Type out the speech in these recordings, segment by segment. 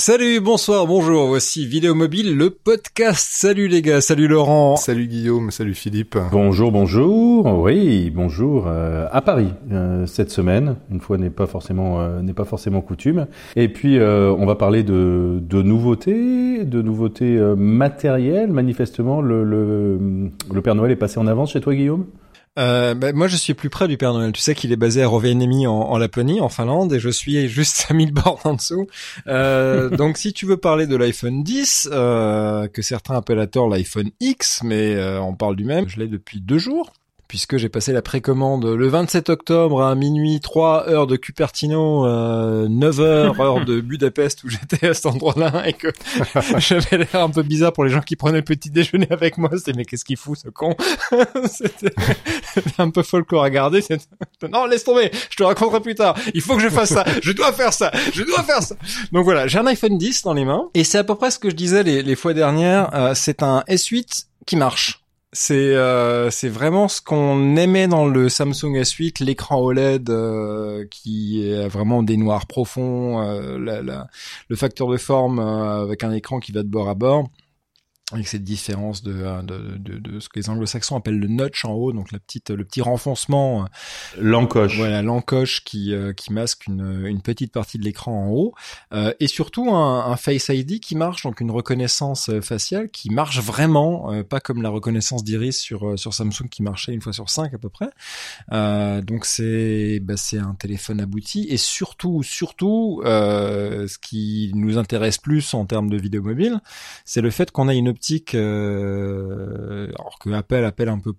Salut, bonsoir, bonjour, voici Vidéo Mobile, le podcast. Salut les gars, salut Laurent. Salut Guillaume, salut Philippe. Bonjour, bonjour, oui, bonjour euh, à Paris euh, cette semaine. Une fois n'est pas forcément euh, n'est pas forcément coutume. Et puis on va parler de, de nouveautés, de nouveautés matérielles. Manifestement, le, le, le Père Noël est passé en avance chez toi, Guillaume? Euh, bah, moi, je suis plus près du Père Noël. Tu sais qu'il est basé à Rovaniemi en, en, Laponie, en Finlande, et je suis juste à 1000 bornes en dessous. Euh, donc, si tu veux parler de l'iPhone 10, euh, que certains appellent à tort l'iPhone X, mais euh, on parle du même, je l'ai depuis deux jours puisque j'ai passé la précommande le 27 octobre à minuit 3 heures de Cupertino, euh, 9 heures heure de Budapest où j'étais à cet endroit-là et que j'avais l'air un peu bizarre pour les gens qui prenaient le petit déjeuner avec moi. C'était mais qu'est-ce qu'il fout ce con C'était un peu folklore à garder. Non laisse tomber, je te raconterai plus tard. Il faut que je fasse ça, je dois faire ça, je dois faire ça. Donc voilà, j'ai un iPhone 10 dans les mains et c'est à peu près ce que je disais les, les fois dernières. Euh, c'est un S8 qui marche c'est euh, c'est vraiment ce qu'on aimait dans le Samsung S8, l'écran OLED euh, qui est vraiment des noirs profonds, euh, le facteur de forme avec un écran qui va de bord à bord avec cette différence euh, de, de, de, de, ce que les anglo-saxons appellent le notch en haut, donc la petite, le petit renfoncement. Euh, l'encoche. Voilà, l'encoche qui, euh, qui masque une, une petite partie de l'écran en haut. Euh, et surtout un, un, Face ID qui marche, donc une reconnaissance faciale qui marche vraiment, pas comme la reconnaissance d'iris sur, sur Samsung qui marchait une fois sur cinq à peu près. donc c'est bah, c'est un téléphone abouti. Et surtout, surtout, ce qui nous intéresse plus en termes de vidéo mobile, c'est le fait qu'on a une euh, alors que Apple appelle un peu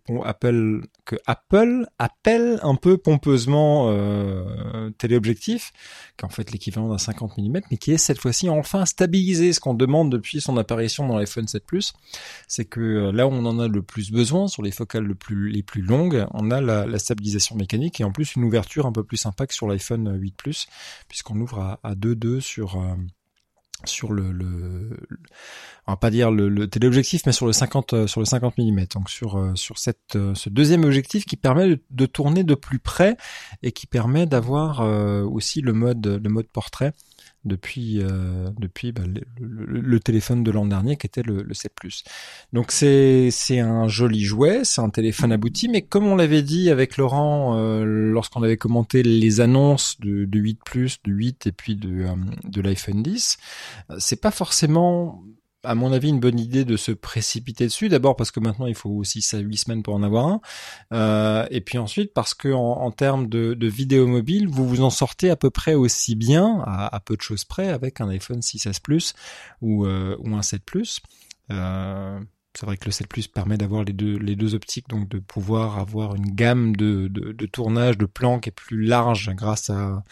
que Apple appelle un peu pompeusement euh, téléobjectif, qui est en fait l'équivalent d'un 50 mm, mais qui est cette fois-ci enfin stabilisé. Ce qu'on demande depuis son apparition dans l'iPhone 7 Plus, c'est que euh, là où on en a le plus besoin, sur les focales les plus longues, on a la, stabilisation mécanique et en plus une ouverture un peu plus sympa que sur l'iPhone 8 Plus, puisqu'on ouvre à, à 2.2 sur sur le, on va pas dire le, le téléobjectif mais sur le 50 euh, sur le 50 mm donc sur euh, sur cette euh, ce deuxième objectif qui permet de, tourner de plus près et qui permet d'avoir aussi le mode le mode portrait depuis euh, depuis bah, le, téléphone de l'an dernier qui était le, le 7 Plus. Donc c'est c'est un joli jouet, c'est un téléphone abouti, mais comme on l'avait dit avec Laurent euh, lorsqu'on avait commenté les annonces de, de 8 Plus, de 8 et puis de euh, de l'iPhone 10, c'est pas forcément à mon avis, une bonne idée de se précipiter dessus. D'abord parce que maintenant, il faut aussi ça huit semaines pour en avoir un. Euh, et puis ensuite parce que en, en termes de, de, vidéo mobile, vous vous en sortez à peu près aussi bien, à, à peu de choses près, avec un iPhone 6S Plus ou, euh, ou un 7 Plus. Euh, c'est vrai que le 7 Plus permet d'avoir les deux, les deux optiques, donc de pouvoir avoir une gamme de, de, de tournage, de plans qui est plus large grâce à,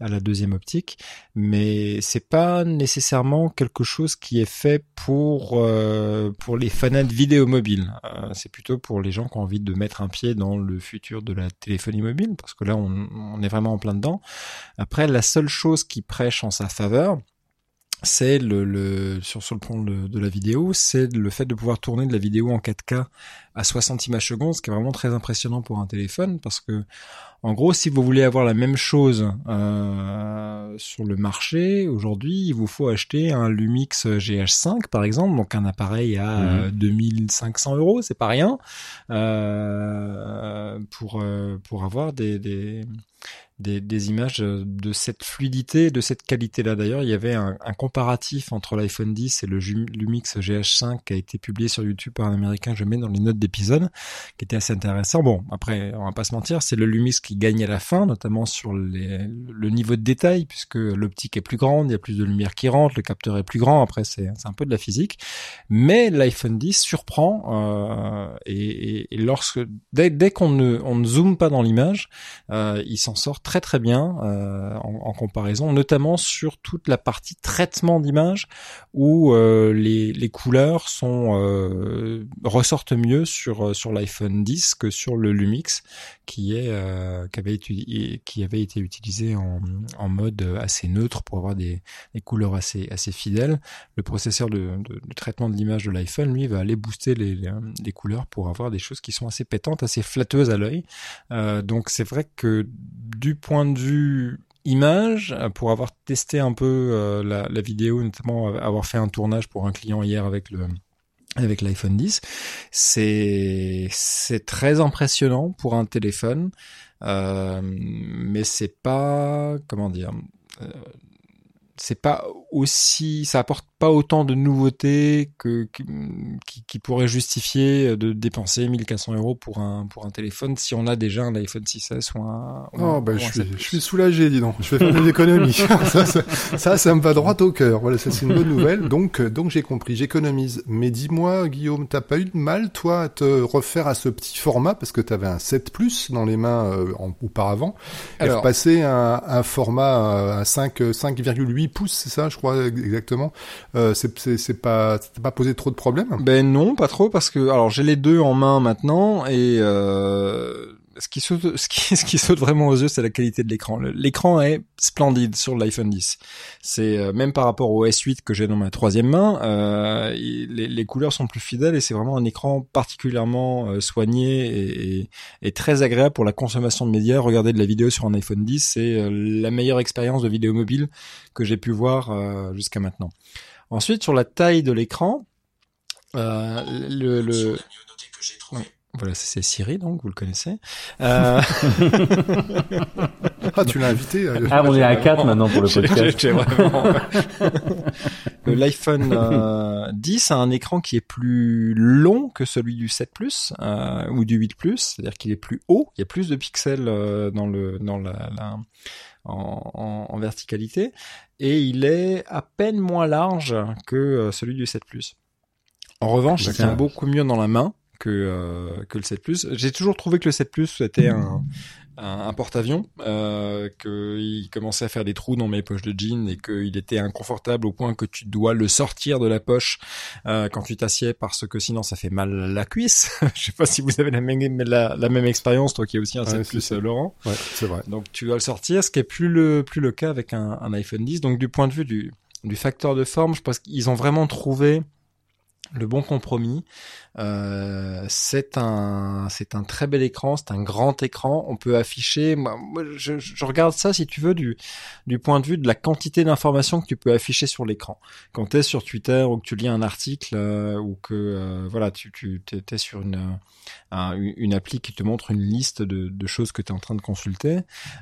à la deuxième optique. Mais c'est pas nécessairement quelque chose qui est fait pour, euh, pour les fanats de vidéo mobile. Euh, c'est plutôt pour les gens qui ont envie de mettre un pied dans le futur de la téléphonie mobile, parce que là, on, on est vraiment en plein dedans. Après, la seule chose qui prêche en sa faveur, c'est le, le, sur, sur le plan de, de la vidéo, c'est le fait de pouvoir tourner de la vidéo en 4K à 60 images secondes, ce qui est vraiment très impressionnant pour un téléphone, parce que en gros, si vous voulez avoir la même chose euh, sur le marché aujourd'hui, il vous faut acheter un Lumix GH5 par exemple, donc un appareil à 2500 mmh. euros, c'est pas rien, euh, pour euh, pour avoir des, des des, des, images de cette fluidité, de cette qualité-là. D'ailleurs, il y avait un, un comparatif entre l'iPhone 10 et le Lumix GH5 qui a été publié sur YouTube par un Américain je mets dans les notes d'épisode, qui était assez intéressant. Bon, après, on va pas se mentir, c'est le Lumix qui gagne à la fin, notamment sur les, le niveau de détail, puisque l'optique est plus grande, il y a plus de lumière qui rentre, le capteur est plus grand. Après, c'est un peu de la physique, mais l'iPhone 10 surprend euh, et, et, lorsque dès, dès qu'on ne, on ne zoome pas dans l'image, euh, il s'en sort très très bien euh, en, comparaison, notamment sur toute la partie traitement d'image où euh, les, les, couleurs sont euh, ressortent mieux sur sur l'iPhone 10 que sur le Lumix qui est qui avait été qui avait été utilisé en, en mode assez neutre pour avoir des, des couleurs assez assez fidèles. Le processeur de, de, de traitement de l'image de l'iPhone lui va aller booster les, les, les, couleurs pour avoir des choses qui sont assez pétantes, assez flatteuses à l'œil. donc c'est vrai que du point de vue image pour avoir testé un peu la, la, vidéo, notamment avoir fait un tournage pour un client hier avec le avec l'iPhone 10. C'est c'est très impressionnant pour un téléphone, euh, mais c'est pas comment dire. Euh, c'est pas aussi, ça apporte pas autant de nouveautés que qui, qui pourrait justifier de dépenser 1400 euros pour un pour un téléphone si on a déjà un iPhone 6s ou un. oh bah je, suis, je suis soulagé, dis donc. Je vais faire des économies. ça, ça, ça, me va droit au cœur. Voilà, ça c'est une bonne nouvelle. Donc donc j'ai compris, j'économise. Mais dis-moi, Guillaume, t'as pas eu de mal toi à te refaire à ce petit format? Parce que t'avais un 7 Plus dans les mains euh, auparavant Alors, et passer un, un format à 5 5,8 pouces, c'est ça, je crois exactement. Euh, c'est pas, pas posé trop de problèmes Ben non, pas trop parce que alors j'ai les deux en main maintenant et euh, ce qui saute, ce qui, ce qui saute vraiment aux yeux, c'est la qualité de l'écran. L'écran est splendide sur l'iPhone 10. C'est euh, même par rapport au S8 que j'ai dans ma troisième main, euh, les, les, couleurs sont plus fidèles et c'est vraiment un écran particulièrement euh, soigné et, et, très agréable pour la consommation de médias. Regarder de la vidéo sur un iPhone 10, c'est euh, la meilleure expérience de vidéo mobile que j'ai pu voir jusqu'à maintenant. Ensuite, sur la taille de l'écran, le, le... Voilà, c'est Siri, donc vous le connaissez. Euh... ah, tu l'as invité. Euh, ah, on est à 4 maintenant pour le podcast. L'iPhone euh, 10 a un écran qui est plus long que celui du 7 Plus euh, ou du 8 Plus, c'est-à-dire qu'il est plus haut. Il y a plus de pixels euh, dans le dans la, la en, en, en, verticalité et il est à peine moins large que euh, celui du 7 Plus. En revanche, il tient beaucoup mieux dans la main que euh, que le 7 Plus. J'ai toujours trouvé que le 7 Plus était un un, porte-avions, euh, qu'il commençait à faire des trous dans mes poches de jeans et qu'il était inconfortable au point que tu dois le sortir de la poche euh, quand tu t'assieds parce que sinon ça fait mal à la cuisse. Je sais pas si vous avez la même la, la même expérience toi qui est aussi un 7 Plus Laurent. Ouais, c'est vrai. Donc tu dois le sortir, ce qui est plus le plus le cas avec un, un iPhone 10. Donc du point de vue du du facteur de forme, je pense qu'ils ont vraiment trouvé le bon compromis. Euh, c'est un c'est un très bel écran, c'est un grand écran. On peut afficher. Moi, je, je, regarde ça si tu veux du du point de vue de la quantité d'informations que tu peux afficher sur l'écran. Quand tu es sur Twitter ou que tu lis un article euh, ou que euh, voilà tu tu es sur une une appli qui te montre une liste de, de choses que tu es en train de consulter,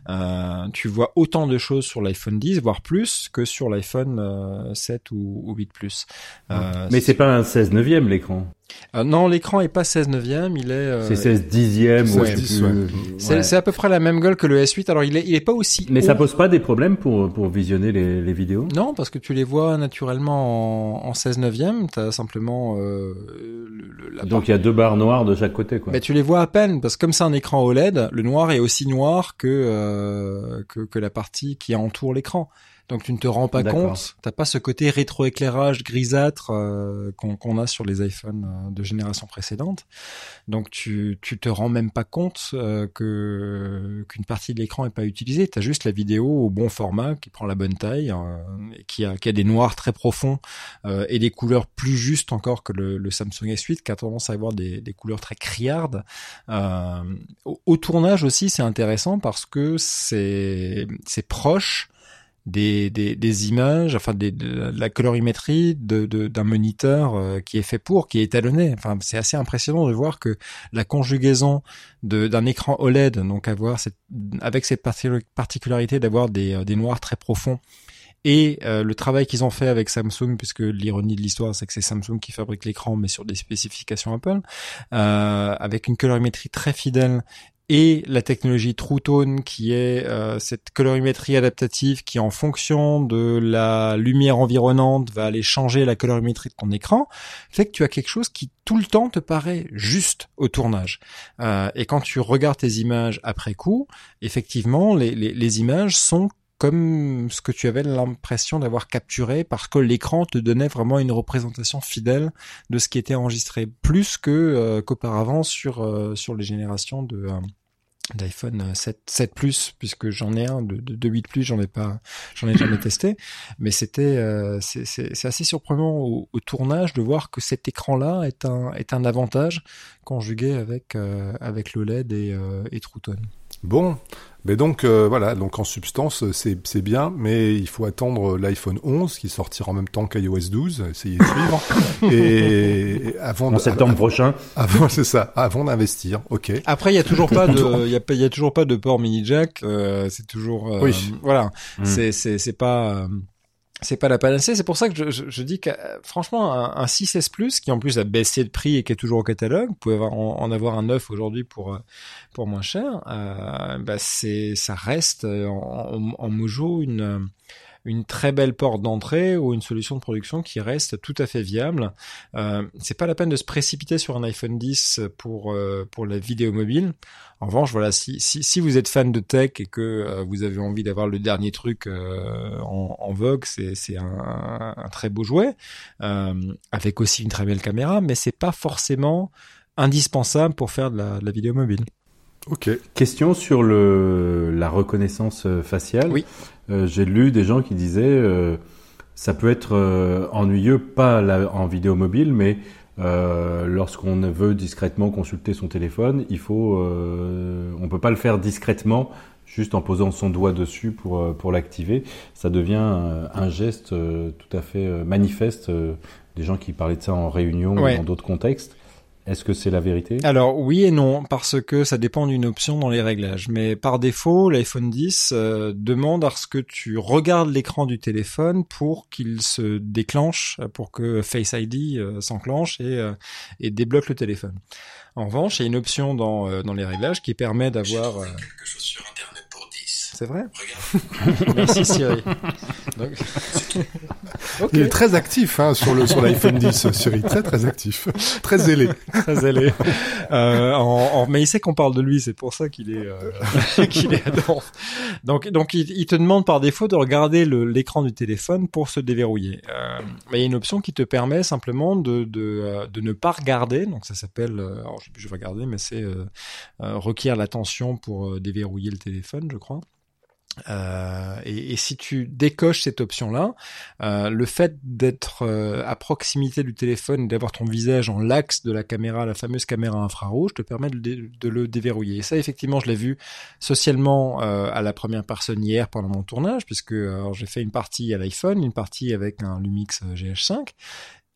euh, tu vois autant de choses sur l'iPhone 10 voire plus que sur l'iPhone 7 ou, ou 8 Plus. Mais c'est pas un 16 neuvième l'écran. Euh, non, l'écran est pas 16 neuvième, il est. Euh, c'est 16 dixième. Ouais, c'est à peu près la même gueule que le S8. Alors il est, il est pas aussi. Mais ça pose pas des problèmes pour pour visionner les, les vidéos? Non, parce que tu les vois naturellement en, en 16 neuvième. T'as simplement. Euh, le, la Donc il y a deux barres noires de chaque côté, quoi. Mais tu les vois à peine parce que comme c'est un écran OLED, le noir est aussi noir que euh, que, que la partie qui entoure l'écran. Donc tu ne te rends pas compte, t'as pas ce côté rétroéclairage grisâtre euh, qu'on a sur les iPhones euh, de génération précédente. Donc tu tu te rends même pas compte euh, que qu'une partie de l'écran est pas utilisée. T'as juste la vidéo au bon format qui prend la bonne taille, et qui a qui a des noirs très profonds et des couleurs plus justes encore que le, le, Samsung S8 qui a tendance à avoir des, des couleurs très criardes. Au, au tournage aussi c'est intéressant parce que c'est c'est proche des, des, des, images, enfin des, de la colorimétrie de, d'un moniteur euh, qui est fait pour, qui est étalonné. Enfin, c'est assez impressionnant de voir que la conjugaison d'un écran OLED, donc avoir cette, avec cette particularité d'avoir des, euh, des noirs très profonds, et euh, le travail qu'ils ont fait avec Samsung, puisque l'ironie de l'histoire, c'est que c'est Samsung qui fabrique l'écran, mais sur des spécifications Apple, euh, avec une colorimétrie très fidèle et la technologie True Tone qui est euh, cette colorimétrie adaptative qui en fonction de la lumière environnante va aller changer la colorimétrie de ton écran fait que tu as quelque chose qui tout le temps te paraît juste au tournage. Euh, et quand tu regardes tes images après coup effectivement les, les images sont comme ce que tu avais l'impression d'avoir capturé parce que l'écran te donnait vraiment une représentation fidèle de ce qui était enregistré plus que euh, qu'auparavant sur euh, sur les générations de euh, d'iPhone 7 7 Plus puisque j'en ai un de, de, 8 Plus j'en ai pas j'en ai jamais testé mais c'était c'est assez surprenant au, tournage de voir que cet écran là est un est un avantage conjugué avec avec l'OLED et, et True Tone. Bon, mais donc euh, voilà, donc en substance c'est c'est bien, mais il faut attendre l'iPhone 11 qui sortira en même temps qu'iOS 12, essayer de suivre et avant en septembre prochain. Avant c'est ça, avant d'investir. OK. Après il y a toujours pas de il y a il y a toujours pas de port mini jack, euh, c'est toujours euh, Oui. voilà, Mm. c'est c'est c'est pas euh, c'est pas la panacée, c'est pour ça que je, dis que euh, franchement un, un 6S Plus qui en plus a baissé de prix et qui est toujours au catalogue, vous pouvez avoir, en, avoir un neuf aujourd'hui pour euh, pour moins cher, euh, bah c'est ça reste en, Mojo une une très belle porte d'entrée ou une solution de production qui reste tout à fait viable. Euh, c'est pas la peine de se précipiter sur un iPhone 10 pour euh, pour la vidéo mobile. En revanche, voilà, si si, vous êtes fan de tech et que euh, vous avez envie d'avoir le dernier truc euh, en, vogue, c'est un, un très beau jouet avec aussi une très belle caméra, mais c'est pas forcément indispensable pour faire de la, de la vidéo mobile. OK. Question sur le, la reconnaissance euh, faciale. Oui. Euh, J'ai lu des gens qui disaient euh, ça peut être euh, ennuyeux, pas la- en vidéo mobile, mais euh, lorsqu'on veut discrètement consulter son téléphone, il faut, euh, on peut pas le faire discrètement, juste en posant son doigt dessus pour pour l'activer. Ça devient un geste euh, tout à fait euh, manifeste. euh, des gens qui parlaient de ça en réunion Ouais. ou dans d'autres contextes. Est-ce que c'est la vérité? Alors oui et non, parce que ça dépend d'une option dans les réglages. Mais par défaut, l'iPhone 10 euh, demande à ce que tu regardes l'écran du téléphone pour qu'il se déclenche, pour que Face ID euh, s'enclenche et, euh, et débloque le téléphone. En revanche, il y a une option dans, euh, dans les réglages qui permet d'avoir... euh, quelque chose sur Internet pour 10. C'est vrai? Regarde. Merci Siri. Donc... Il est très actif hein, sur le sur l'iPhone 10, Siri, très très actif, très zélé. très zélé. Euh, en, en- mais il sait qu'on parle de lui, c'est pour ça qu'il est euh, qu'il est adorant. Donc donc il, il te demande par défaut de regarder l'écran du téléphone pour se déverrouiller. Euh, mais il y a une option qui te permet simplement de de, euh, de ne pas regarder. Donc ça s'appelle, euh, je sais plus, je vais regarder, mais c'est euh, requiert l'attention pour déverrouiller le téléphone, je crois. Euh, et, si tu décoches cette option-là, euh, le fait d'être euh, à proximité du téléphone, et d'avoir ton visage en l'axe de la caméra, la fameuse caméra infrarouge, te permet de, de le déverrouiller. Et ça, effectivement, je l'ai vu socialement à la première personne hier pendant mon tournage, puisque j'ai fait une partie à l'iPhone, une partie avec un Lumix euh, GH5.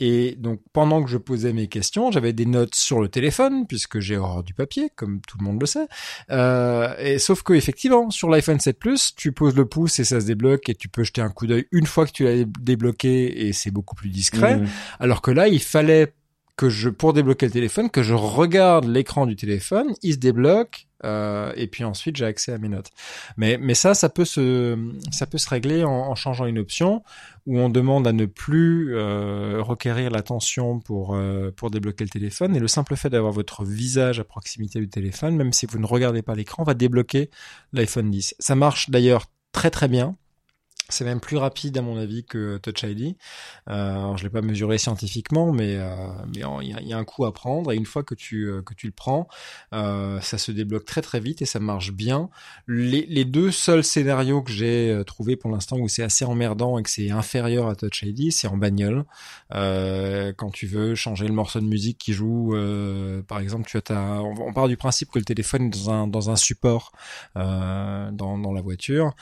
Et donc, pendant que je posais mes questions, j'avais des notes sur le téléphone, puisque j'ai horreur du papier, comme tout le monde le sait. Euh, et sauf que effectivement, sur l'iPhone 7 Plus, tu poses le pouce et ça se débloque et tu peux jeter un coup d'œil une fois que tu l'as débloqué et c'est beaucoup plus discret. Mmh. Alors que là, il fallait que je, pour débloquer le téléphone, que je regarde l'écran du téléphone, il se débloque, euh, et puis ensuite j'ai accès à mes notes. Mais, mais ça, ça peut se, ça peut se régler en, en changeant une option où on demande à ne plus euh, requérir l'attention pour euh, pour débloquer le téléphone. Et le simple fait d'avoir votre visage à proximité du téléphone, même si vous ne regardez pas l'écran, va débloquer l'iPhone 10. Ça marche d'ailleurs très très bien. C'est même plus rapide à mon avis que Touch ID. Euh, alors je l'ai pas mesuré scientifiquement, mais euh, il y, a, un coup à prendre. Et une fois que tu euh, le prends, euh, ça se débloque très très vite et ça marche bien. Les, deux seuls scénarios que j'ai trouvé pour l'instant où c'est assez emmerdant et que c'est inférieur à Touch ID, c'est en bagnole. Quand tu veux changer le morceau de musique qui joue, par exemple, on, on part du principe que le téléphone est dans un support dans la voiture.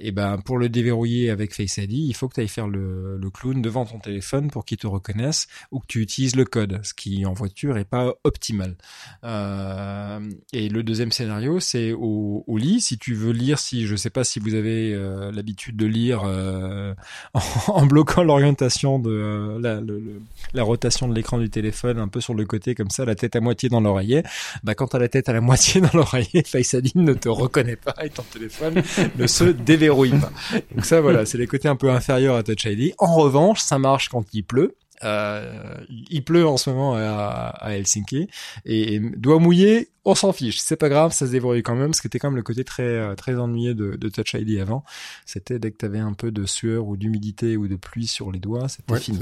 Et ben pour le déverrouiller avec Face ID, il faut que tu ailles faire le, le clown devant ton téléphone pour qu'il te reconnaisse ou que tu utilises le code, ce qui en voiture est pas optimal. Euh, et le deuxième scénario, c'est au, au lit. Si tu veux lire, si je sais pas si vous avez euh, l'habitude de lire euh, en, en bloquant l'orientation de la, le- le- la rotation de l'écran du téléphone un peu sur le côté comme ça, la tête à moitié dans l'oreiller. Bah quand t'as la tête à la moitié dans l'oreiller, Face ID ne te reconnaît pas et ton téléphone ne se déverrouille pas. Donc ça, voilà, c'est les côtés un peu inférieurs à Touch ID. En revanche, ça marche quand il pleut. Euh, il pleut en ce moment à, à Helsinki et, et doigt mouillé, on s'en fiche, c'est pas grave, ça se déverrouille quand même. Ce qui était quand même le côté très euh, très ennuyé de, de Touch ID avant, c'était dès que t'avais un peu de sueur ou d'humidité ou de pluie sur les doigts, c'était Ouais, fini.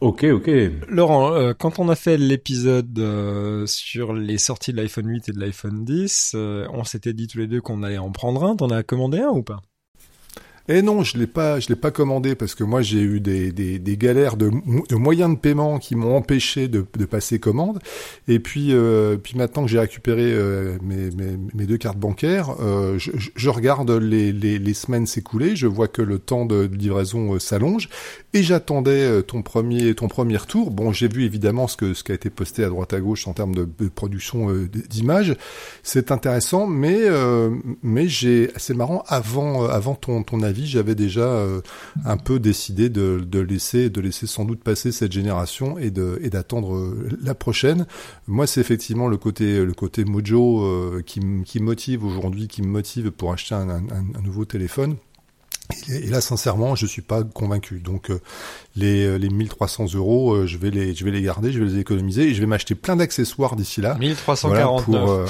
Ok, ok. Laurent, euh, quand on a fait l'épisode euh, sur les sorties de l'iPhone 8 et de l'iPhone 10, euh, on s'était dit tous les deux qu'on allait en prendre un. T'en as commandé un ou pas? Et non, je l'ai pas, je l'ai pas commandé parce que moi j'ai eu des, des, des galères de, moyens de paiement qui m'ont empêché de, de, passer commande. Et puis, euh, puis maintenant que j'ai récupéré euh, mes, mes, mes, deux cartes bancaires, euh, je, je, regarde les, les, les semaines s'écouler, je vois que le temps de livraison euh, s'allonge, et j'attendais euh, ton premier ton premier tour. Bon, j'ai vu évidemment ce que ce qui a été posté à droite à gauche en termes de, production d'images. C'est intéressant, mais mais j'ai c'est marrant avant avant ton ton avis j'avais déjà euh, un peu décidé de, laisser, de laisser sans doute passer cette génération et d'attendre euh, la prochaine. Moi, c'est effectivement le côté le mojo euh, qui, qui motive aujourd'hui, qui me motive pour acheter un nouveau téléphone. Et là, sincèrement, je suis pas convaincu. Donc, les, euh, les 1300 euros, euh, je vais les, je vais les garder, je vais les économiser et je vais m'acheter plein d'accessoires d'ici là. 1349. Voilà, euh,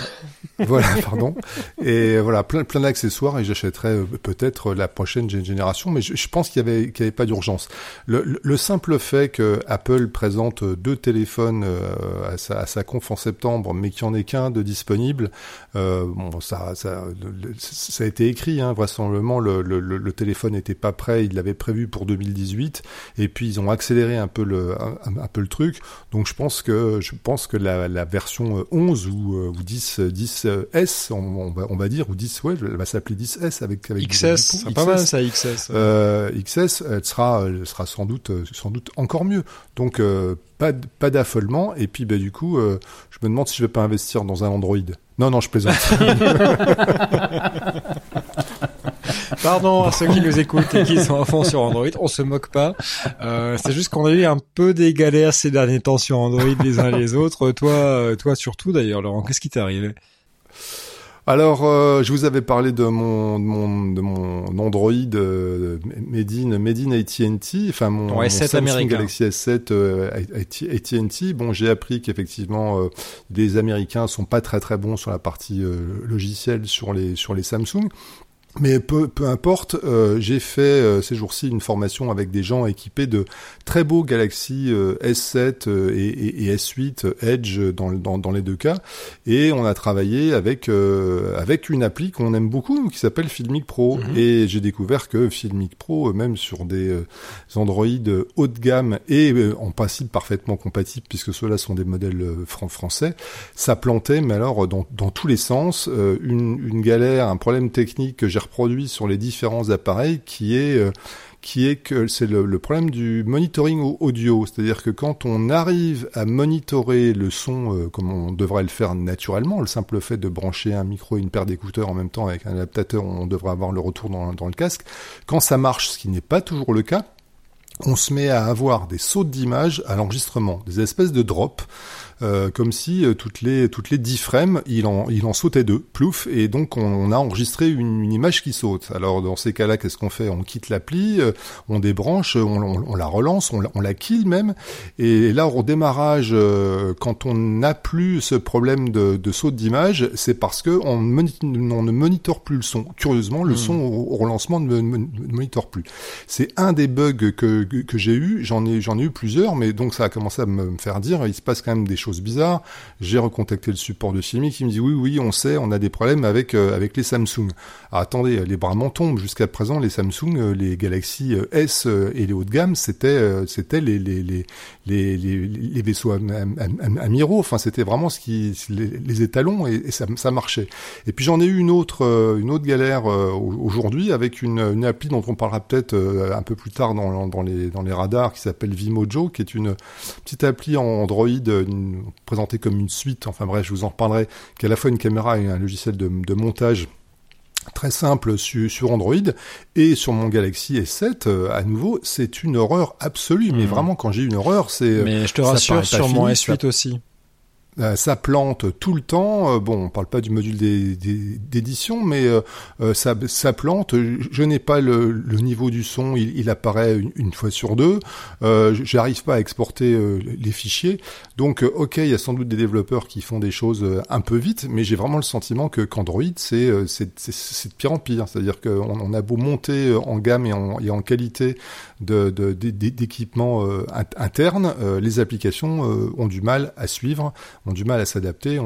voilà, pardon. Et voilà, plein, plein d'accessoires et j'achèterai peut-être la prochaine génération, mais je, pense qu'il y avait, qu'il y avait pas d'urgence. Le, le, simple fait que Apple présente deux téléphones à sa, à sa conf en septembre, mais qu'il n'y en ait qu'un de disponible, bon, ça, ça, ça a été écrit, hein, vraisemblablement le, le, le téléphone n'était pas prêt, il l'avait prévu pour 2018 et puis ils ont accéléré un peu le un, peu le truc. Donc je pense que je pense que la, la version 11 ou, euh, ou 10 10 S on, va, on va dire ou 10 ouais, elle va s'appeler 10 S avec avec XS, c'est pas mal ça XS. Euh, XS elle sera elle sera sans doute sans doute encore mieux. Donc euh, pas pas d'affolement et puis bah du coup euh, je me demande si je vais pas investir dans un Android. Non non, je plaisante. Pardon à ceux qui nous écoutent et qui sont à fond sur Android, on se moque pas. Euh, c'est juste qu'on a eu un peu des galères ces derniers temps sur Android les uns les autres. Toi, euh, toi surtout d'ailleurs, Laurent, qu'est-ce qui t'est arrivé? Alors, euh, je vous avais parlé de mon de mon, de mon Android euh, Made in AT&T, enfin mon, mon Samsung Galaxy S7 euh, AT&T. Bon, j'ai appris qu'effectivement euh, les Américains sont pas très très bons sur la partie euh, logicielle sur les sur les Samsung. Mais peu, peu importe, euh, j'ai fait euh, ces jours-ci une formation avec des gens équipés de très beaux Galaxy euh, S7 et, et, et, S8 Edge dans, dans, dans, les deux cas, et on a travaillé avec avec une appli qu'on aime beaucoup qui s'appelle Filmic Pro, mhm. et j'ai découvert que Filmic Pro, même sur des Android haut de gamme et en principe parfaitement compatibles puisque ceux-là sont des modèles français, ça plantait, mais alors dans, dans tous les sens, une, une galère, un problème technique que j'ai produit sur les différents appareils qui est euh, qui est que c'est le, problème du monitoring audio, c'est-à-dire que quand on arrive à monitorer le son euh, comme on devrait le faire naturellement, le simple fait de brancher un micro et une paire d'écouteurs en même temps avec un adaptateur, on devrait avoir le retour dans, dans le casque. Quand ça marche, ce qui n'est pas toujours le cas, on se met à avoir des sautes d'image à l'enregistrement, des espèces de drops. Euh, comme si euh, toutes les toutes les 10 frames, il en il en sautait deux, plouf, et donc on, a enregistré une, une, image qui saute. Alors dans ces cas-là, qu'est-ce qu'on fait? On quitte l'appli, euh, on débranche, on, on, la relance, on la, on la kill même, et là au démarrage, quand on n'a plus ce problème de, de saut d'image, c'est parce que on, on, ne monitore plus le son. Curieusement, le hmm. son au, relancement ne, ne, monitore plus. C'est un des bugs que que, j'ai eu. J'en ai j'en ai eu plusieurs, mais donc ça a commencé à me faire dire, il se passe quand même des choses choses bizarres. J'ai recontacté le support de Xiaomi qui me dit oui, oui, on sait, on a des problèmes avec euh, avec les Samsung. Ah, attendez, les bras m'en tombent. Jusqu'à présent, les Samsung, euh, les Galaxy euh, S et les haut de gamme, c'était c'était les les les les, vaisseaux amiraux. Enfin, c'était vraiment ce qui les, étalons et, ça, marchait. Et puis j'en ai eu une autre une autre galère aujourd'hui avec une, une appli dont on parlera peut-être un peu plus tard dans, dans les dans les radars qui s'appelle Vimojo, qui est une petite appli en Android, présenté comme une suite, enfin bref, je vous en reparlerai, qui est à la fois une caméra et un logiciel de, de montage très simple sur Android et sur mon Galaxy S7 euh, à nouveau c'est une horreur absolue. Mais mmh. vraiment quand j'ai une horreur c'est mais je te rassure sur mon S8 aussi. euh, ça plante tout le temps. Euh, bon, on parle pas du module d'édition, mais euh, ça, ça, plante. Je n'ai pas le, le, niveau du son, il, il apparaît une, fois sur deux. J'arrive pas à exporter les fichiers. Donc, ok, il y a sans doute des développeurs qui font des choses un peu vite, mais j'ai vraiment le sentiment que qu'Android, c'est c'est de pire en pire. C'est-à-dire qu'on on a beau monter en gamme et en, et en qualité d'équipements de, de, internes, les applications ont du mal à suivre ont du mal à s'adapter euh,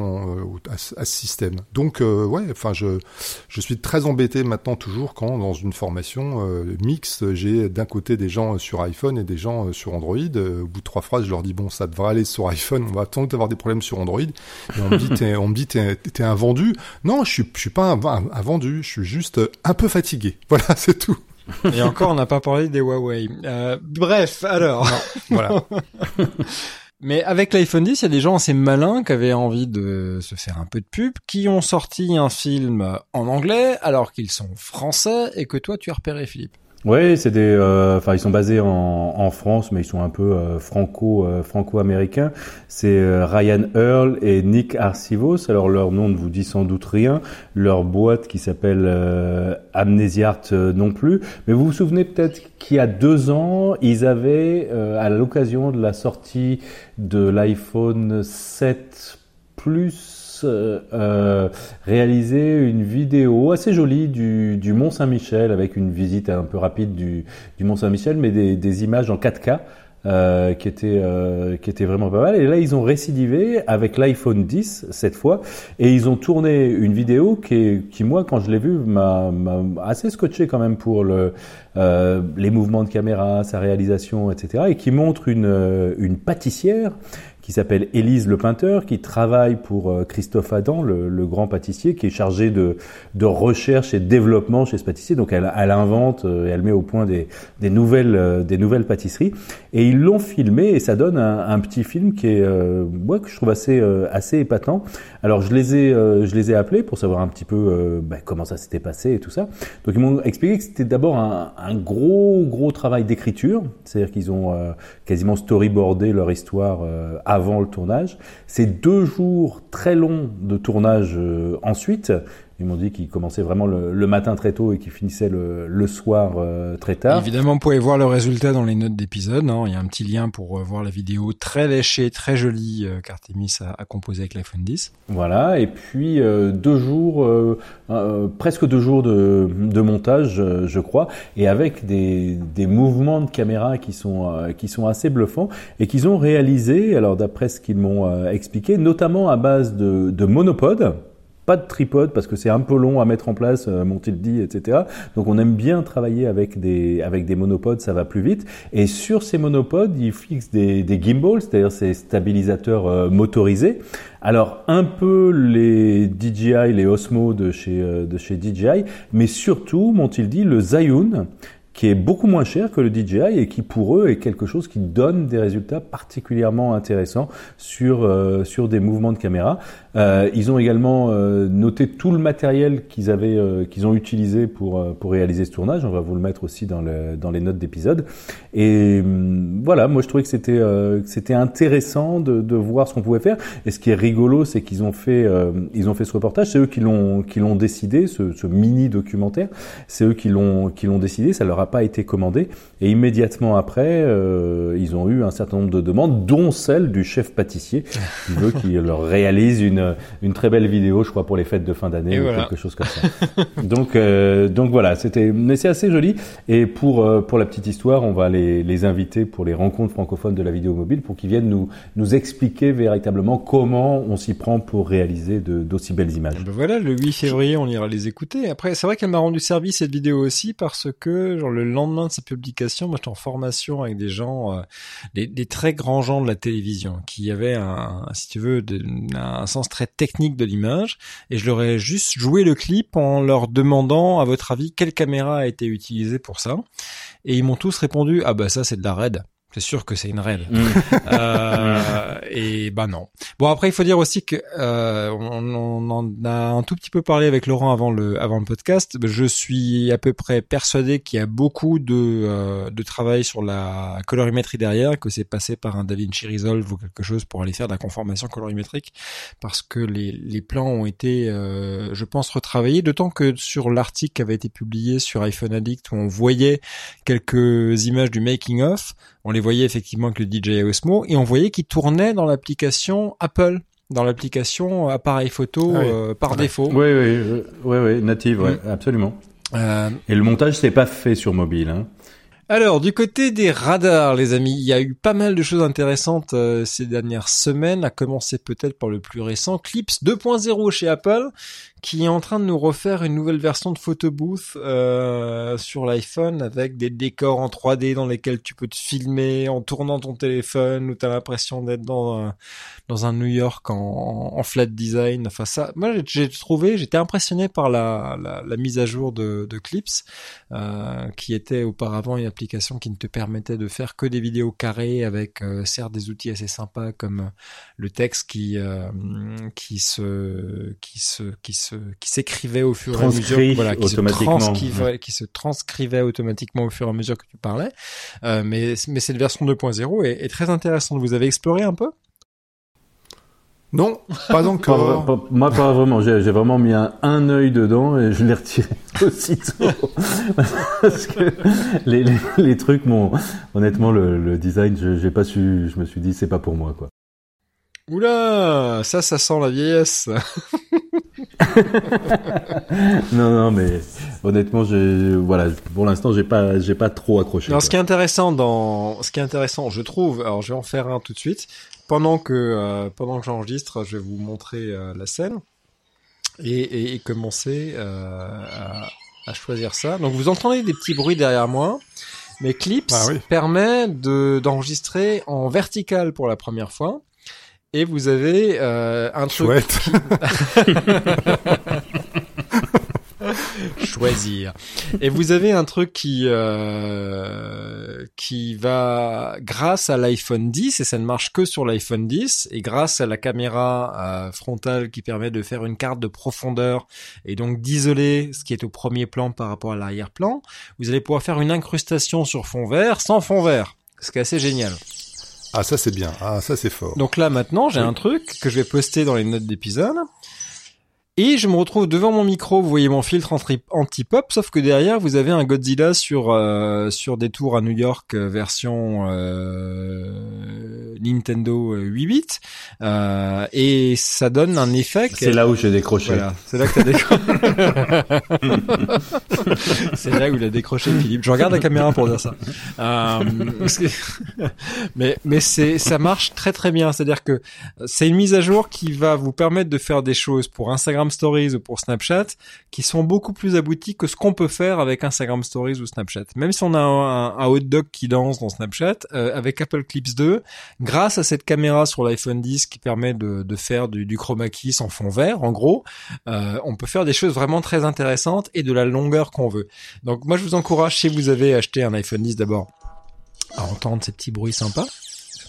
à, ce- à ce système. Donc euh, ouais, enfin je je suis très embêté maintenant toujours quand dans une formation euh, mixte, j'ai d'un côté des gens sur iPhone et des gens euh, sur Android. Euh, au bout de trois phrases, je leur dis bon, ça devrait aller sur iPhone, on va tant avoir des problèmes sur Android. Et on me dit t'es, on me dit t'es, t'es un vendu. Non, je suis je suis pas un, un- un vendu, je suis juste un peu fatigué. Voilà, c'est tout. Et encore, on n'a pas parlé des Huawei. Euh, bref, alors. Voilà. Mais avec l'iPhone 10, il y a des gens assez malins qui avaient envie de se faire un peu de pub, qui ont sorti un film en anglais alors qu'ils sont français et que toi tu as repéré, Philippe. Oui, c'est des, euh, enfin ils sont basés en, France, mais ils sont un peu euh, franco, euh. C'est Ryan Earl et Nick Arcivos. Alors leur nom ne vous dit sans doute rien. Leur boîte qui s'appelle Amnesiart euh, non plus. Mais vous vous souvenez peut-être qu'il y a deux ans, ils avaient, à l'occasion de la sortie de l'iPhone 7 Plus, euh, réalisé une vidéo assez jolie du, Mont Saint-Michel avec une visite un peu rapide du, Mont Saint-Michel, mais des, images en 4K. Euh, qui était euh, qui était vraiment pas mal et là ils ont récidivé avec l'iPhone 10 cette fois et ils ont tourné une vidéo qui qui moi quand je l'ai vue m'a assez scotché quand même pour euh, les mouvements de caméra sa réalisation etc et qui montre une une pâtissière qui s'appelle Élise Le Peinteur, qui travaille pour euh, Christophe Adam, le, grand pâtissier, qui est chargé de, de recherche et de développement chez ce pâtissier. Donc elle, elle invente euh, et elle met au point des, des nouvelles, euh, des nouvelles pâtisseries. Et ils l'ont filmé et ça donne un, petit film qui est, euh, ouais, que je trouve assez, euh, assez épatant. Alors je les ai, euh, je les ai appelés pour savoir un petit peu euh, bah, comment ça s'était passé et tout ça. Donc ils m'ont expliqué que c'était d'abord un, un gros, gros travail d'écriture, c'est-à-dire qu'ils ont euh, quasiment storyboardé leur histoire euh, avant le tournage. C'est deux jours très longs de tournage ensuite. Ils m'ont dit qu'ils commençaient vraiment le, le matin très tôt et qu'ils finissaient le, le soir euh, très tard. Évidemment, vous pouvez voir le résultat dans les notes d'épisode. hein. Il y a un petit lien pour euh, voir la vidéo très léchée, très jolie euh, qu'Artemis a, a composée avec l'iPhone 10. Voilà, et puis euh, deux jours, presque deux jours de, de montage, je crois, et avec des, des mouvements de caméra qui sont qui sont assez bluffants et qu'ils ont réalisé, alors d'après ce qu'ils m'ont expliqué, notamment à base de, de monopodes. Pas de tripode parce que c'est un peu long à mettre en place, euh, m'ont-ils dit, etc. Donc on aime bien travailler avec des avec des monopodes, ça va plus vite. Et sur ces monopodes, ils fixent des, des gimbals, c'est-à-dire ces stabilisateurs euh, motorisés. Alors un peu les DJI, les Osmo de chez euh, de chez DJI, mais surtout, m'ont-ils dit, le Zhiyun qui est beaucoup moins cher que le DJI et qui pour eux est quelque chose qui donne des résultats particulièrement intéressants sur euh, sur des mouvements de caméra. Euh, ils ont également euh, noté tout le matériel qu'ils avaient euh, qu'ils ont utilisé pour euh, pour réaliser ce tournage. On va vous le mettre aussi dans le dans les notes d'épisode. Et hum, voilà, moi je trouvais que c'était euh, c'était intéressant de, de voir ce qu'on pouvait faire. Et ce qui est rigolo, c'est qu'ils ont fait ils ont fait ce reportage. C'est eux qui l'ont qui l'ont décidé, ce, ce mini documentaire. C'est eux qui l'ont qui l'ont décidé. Ça leur a pas été commandé. Et immédiatement après, euh, ils ont eu un certain nombre de demandes, dont celle du chef pâtissier qui veut qu'il leur réalise une une très belle vidéo, je crois, pour les fêtes de fin d'année ou voilà. quelque chose comme ça. donc euh, donc voilà, c'était mais c'est assez joli. Et pour euh, pour la petite histoire, on va les les inviter pour les rencontres francophones de la vidéo mobile pour qu'ils viennent nous nous expliquer véritablement comment on s'y prend pour réaliser de d'aussi belles images. Et ben voilà, le 8 février, on ira les écouter. Après, c'est vrai qu'elle m'a rendu service cette vidéo aussi parce que, genre, le lendemain de sa publication, moi, j'étais en formation avec des gens, euh, des, très grands gens de la télévision, qui avaient un, si tu veux, un sens très technique de l'image, et je leur ai juste joué le clip en leur demandant, à votre avis, quelle caméra a été utilisée pour ça. Et ils m'ont tous répondu, ah bah ça, c'est de la RED. C'est sûr que c'est une RED. Euh, et bah non. Bon après il faut dire aussi que euh, on, on en a un tout petit peu parlé avec Laurent avant le avant le podcast. Je suis à peu près persuadé qu'il y a beaucoup de euh, de travail sur la colorimétrie derrière, que c'est passé par un DaVinci Resolve ou quelque chose pour aller faire de la conformation colorimétrique, parce que les les plans ont été, euh, je pense, retravaillés. D'autant que sur l'article qui avait été publié sur iPhone Addict où on voyait quelques images du making of on les voyait effectivement avec le DJI Osmo et on voyait qu'ils tournaient dans l'application Apple, dans l'application appareil photo Ah oui. euh, par défaut. Oui, oui, euh, oui, oui, native, ouais, absolument. Euh, Et le montage, c'est pas fait sur mobile. Hein. Alors, du côté des radars, les amis, il y a eu pas mal de choses intéressantes euh, ces dernières semaines, à commencer peut-être par le plus récent, Clips 2.0 chez Apple, qui est en train de nous refaire une nouvelle version de Photo Booth euh, sur l'iPhone avec des décors en 3D dans lesquels tu peux te filmer en tournant ton téléphone, où tu as l'impression d'être dans un, dans un New York en, en flat design. Enfin ça, moi j'ai trouvé, j'étais impressionné par la, la, la, mise à jour de, de Clips, euh, qui était auparavant une application qui ne te permettait de faire que des vidéos carrées avec euh, certes des outils assez sympas comme le texte qui euh, qui se qui se qui se qui s'écrivait au fur et à mesure, voilà, qui automatiquement. Se qui se transcrivait automatiquement au fur et à mesure que tu parlais. Euh, mais mais cette version 2.0 est, est très intéressante. Vous avez exploré un peu? Non, pas encore. Pas, pas, moi, pas vraiment. J'ai vraiment mis un, un œil dedans et je l'ai retiré aussitôt. Parce que les, les, les trucs, mon, honnêtement, le, le design, j'ai pas su. Je me suis dit, c'est pas pour moi, quoi. Oula, ça, ça sent la vieillesse. non, non, mais honnêtement, je, voilà, pour l'instant, j'ai pas, j'ai pas trop accroché. Non, ce qui est intéressant dans, ce qui est intéressant, je trouve, alors je vais en faire un tout de suite. Pendant que, euh, pendant que j'enregistre, je vais vous montrer euh, la scène et, et, et commencer euh, à, à, choisir ça. Donc, vous entendez des petits bruits derrière moi. Mais Clips ah oui. permet de d'enregistrer en vertical pour la première fois. Et vous avez euh, un truc. Chouette. Qui... Choisir. Et vous avez un truc qui euh, qui va grâce à l'iPhone 10 et ça ne marche que sur l'iPhone 10 et grâce à la caméra euh, frontale qui permet de faire une carte de profondeur et donc d'isoler ce qui est au premier plan par rapport à l'arrière-plan, vous allez pouvoir faire une incrustation sur fond vert sans fond vert. Ce qui est assez génial. Ah ça c'est bien, ah ça c'est fort. Donc là maintenant j'ai un truc que je vais poster dans les notes d'épisode. Et je me retrouve devant mon micro, vous voyez mon filtre anti-pop, sauf que derrière vous avez un Godzilla sur euh, sur des tours à New York euh, version euh, Nintendo 8 bits, euh, et ça donne un effet. C'est là où j'ai décroché. Voilà, c'est là que t'as décroché. c'est là où il a décroché Philippe. Je regarde la caméra pour dire ça. Mais mais c'est ça marche très très bien. C'est-à-dire que c'est une mise à jour qui va vous permettre de faire des choses pour Instagram Stories ou pour Snapchat qui sont beaucoup plus aboutis que ce qu'on peut faire avec Instagram Stories ou Snapchat. Même si on a un, hot dog qui danse dans Snapchat, euh, avec Apple Clips 2, grâce à cette caméra sur l'iPhone 10 qui permet de, faire du, du, chroma key sans fond vert, en gros, euh, on peut faire des choses vraiment très intéressantes et de la longueur qu'on veut. Donc moi je vous encourage, si vous avez acheté un iPhone 10 d'abord, à entendre ces petits bruits sympas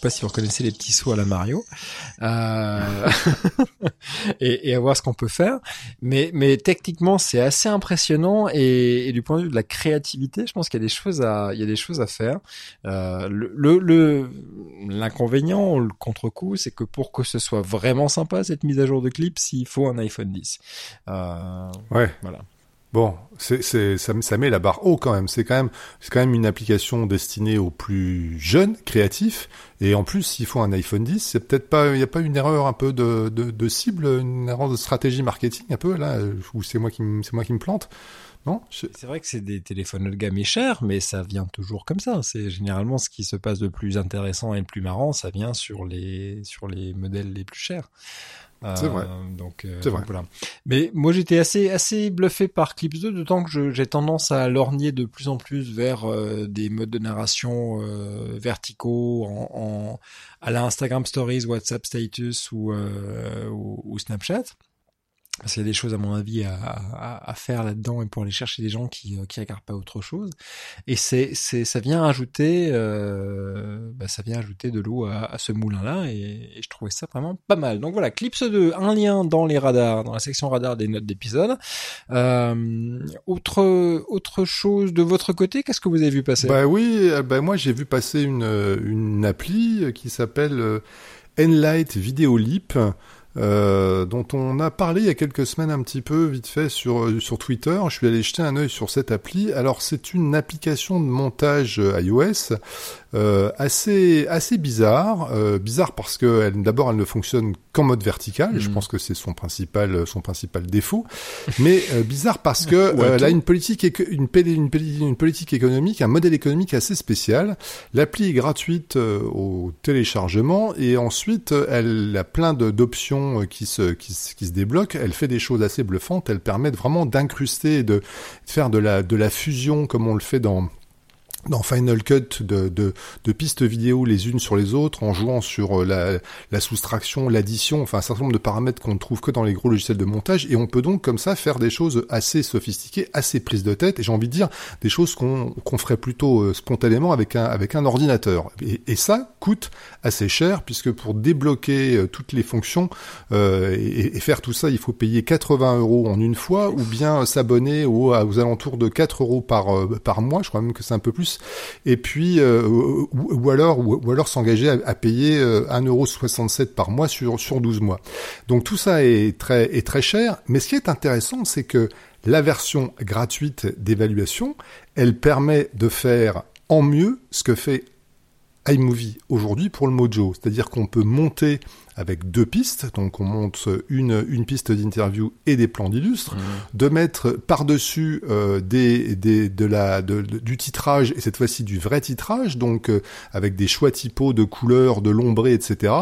sais pas si vous reconnaissez les petits sauts à la Mario, euh... et, et, à voir ce qu'on peut faire. Mais, mais techniquement, c'est assez impressionnant et, et, du point de vue de la créativité, je pense qu'il y a des choses à, il y a des choses à faire. Euh, le, le, l'inconvénient, le contre-coup, c'est que pour que ce soit vraiment sympa cette mise à jour de clips, il faut un iPhone 10. Euh, ouais. Voilà. Bon, c'est, c'est, ça, ça, met la barre haut quand même. C'est quand même, c'est quand même une application destinée aux plus jeunes, créatifs. Et en plus, s'il faut un iPhone 10, c'est peut-être pas, il n'y a pas une erreur un peu de, de, cible, une erreur de stratégie marketing un peu là, où c'est moi qui, c'est moi qui me plante. Non Je... C'est vrai que c'est des téléphones haut de gamme et chers, mais ça vient toujours comme ça. C'est généralement ce qui se passe de plus intéressant et le plus marrant, ça vient sur les sur les modèles les plus chers. C'est vrai. Euh, donc, euh, c'est vrai. Voilà. Mais moi j'étais assez assez bluffé par Clips 2, d'autant que j'ai tendance à lorgner de plus en plus vers euh, des modes de narration verticaux en, en, à la Instagram Stories, WhatsApp Status ou, ou, ou Snapchat parce qu'il y a des choses à mon avis à, à, à faire là-dedans et pour aller chercher des gens qui qui regardent pas autre chose. Et c'est c'est ça vient ajouter euh, bah, ça vient ajouter de l'eau à, à, ce moulin là et, et, je trouvais ça vraiment pas mal. Donc voilà Clips 2 un lien dans les radars dans la section radar des notes d'épisode. Euh, autre autre chose de votre côté qu'est-ce que vous avez vu passer? Bah oui bah moi j'ai vu passer une une appli qui s'appelle Enlight Video Leap euh, dont on a parlé il y a quelques semaines un petit peu vite fait sur sur Twitter. Je suis allé jeter un œil sur cette appli. Alors c'est une application de montage iOS euh, assez assez bizarre, euh, bizarre parce que elle, d'abord elle ne fonctionne qu'en mode vertical. Je Mhm. pense que c'est son principal son principal défaut, mais euh, bizarre parce que Ou euh, elle a une politique une, une, une politique économique, un modèle économique assez spécial. L'appli est gratuite euh, au téléchargement et ensuite euh, elle a plein de- d'options euh, qui se, qui, se- qui se débloquent. Elle fait des choses assez bluffantes. Elle permet vraiment d'incruster et de, de faire de la, de la fusion comme on le fait dans dans Final Cut de, de, pistes vidéo les unes sur les autres en jouant sur euh, la, la soustraction, l'addition, enfin un certain nombre de paramètres qu'on ne trouve que dans les gros logiciels de montage. Et on peut donc comme ça faire des choses assez sophistiquées, assez prises de tête et j'ai envie de dire des choses qu'on ferait plutôt euh, spontanément avec un, avec un ordinateur. Et, ça coûte assez cher puisque pour débloquer euh, toutes les fonctions et, et faire tout ça, il faut payer 80 euros en une fois ou bien s'abonner aux, aux alentours de 4 euros par, par mois, je crois même que c'est un peu plus et puis euh, ou, alors ou, alors s'engager à, payer euh, 1,67€ par mois sur sur 12 mois. Donc tout ça est très est très cher, mais ce qui est intéressant, c'est que la version gratuite d'évaluation, elle permet de faire en mieux ce que fait iMovie aujourd'hui pour le Mojo, c'est-à-dire qu'on peut monter avec deux pistes, donc on monte une, une piste d'interview et des plans d'illustres, de mettre par-dessus euh, des, des, de la, de, de- du titrage, et cette fois-ci du vrai titrage, donc euh, avec des choix typos de couleurs, de l'ombré, etc.,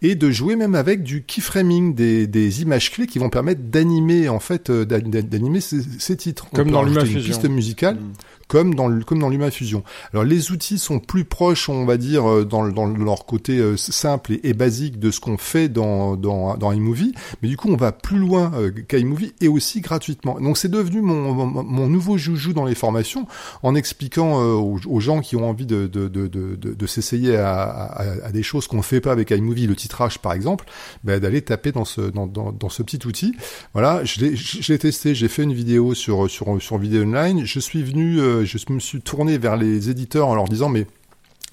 et de jouer même avec du keyframing, des, des images clés qui vont permettre d'animer, en fait, euh, d'a- d'a- d'animer ces, ces titres. On Comme peut dans rajouter une piste musicale, Mm. Comme dans le, comme dans LumaFusion. Alors les outils sont plus proches, on va dire, euh, dans, dans le- leur côté euh, simple et, et basique de ce qu'on fait dans, dans, dans iMovie, mais du coup on va plus loin euh, qu'iMovie et aussi gratuitement. Donc c'est devenu mon, mon, mon nouveau joujou dans les formations, en expliquant aux, aux gens qui ont envie de, de, de, de, de, s'essayer à, à, à des choses qu'on fait pas avec iMovie, le titrage par exemple, bah, d'aller taper dans ce, dans, dans, dans ce petit outil. Voilà, je l'ai testé, j'ai fait une vidéo sur, sur, sur Vidéo Online, je suis venu, euh, je me suis tourné vers les éditeurs en leur disant, mais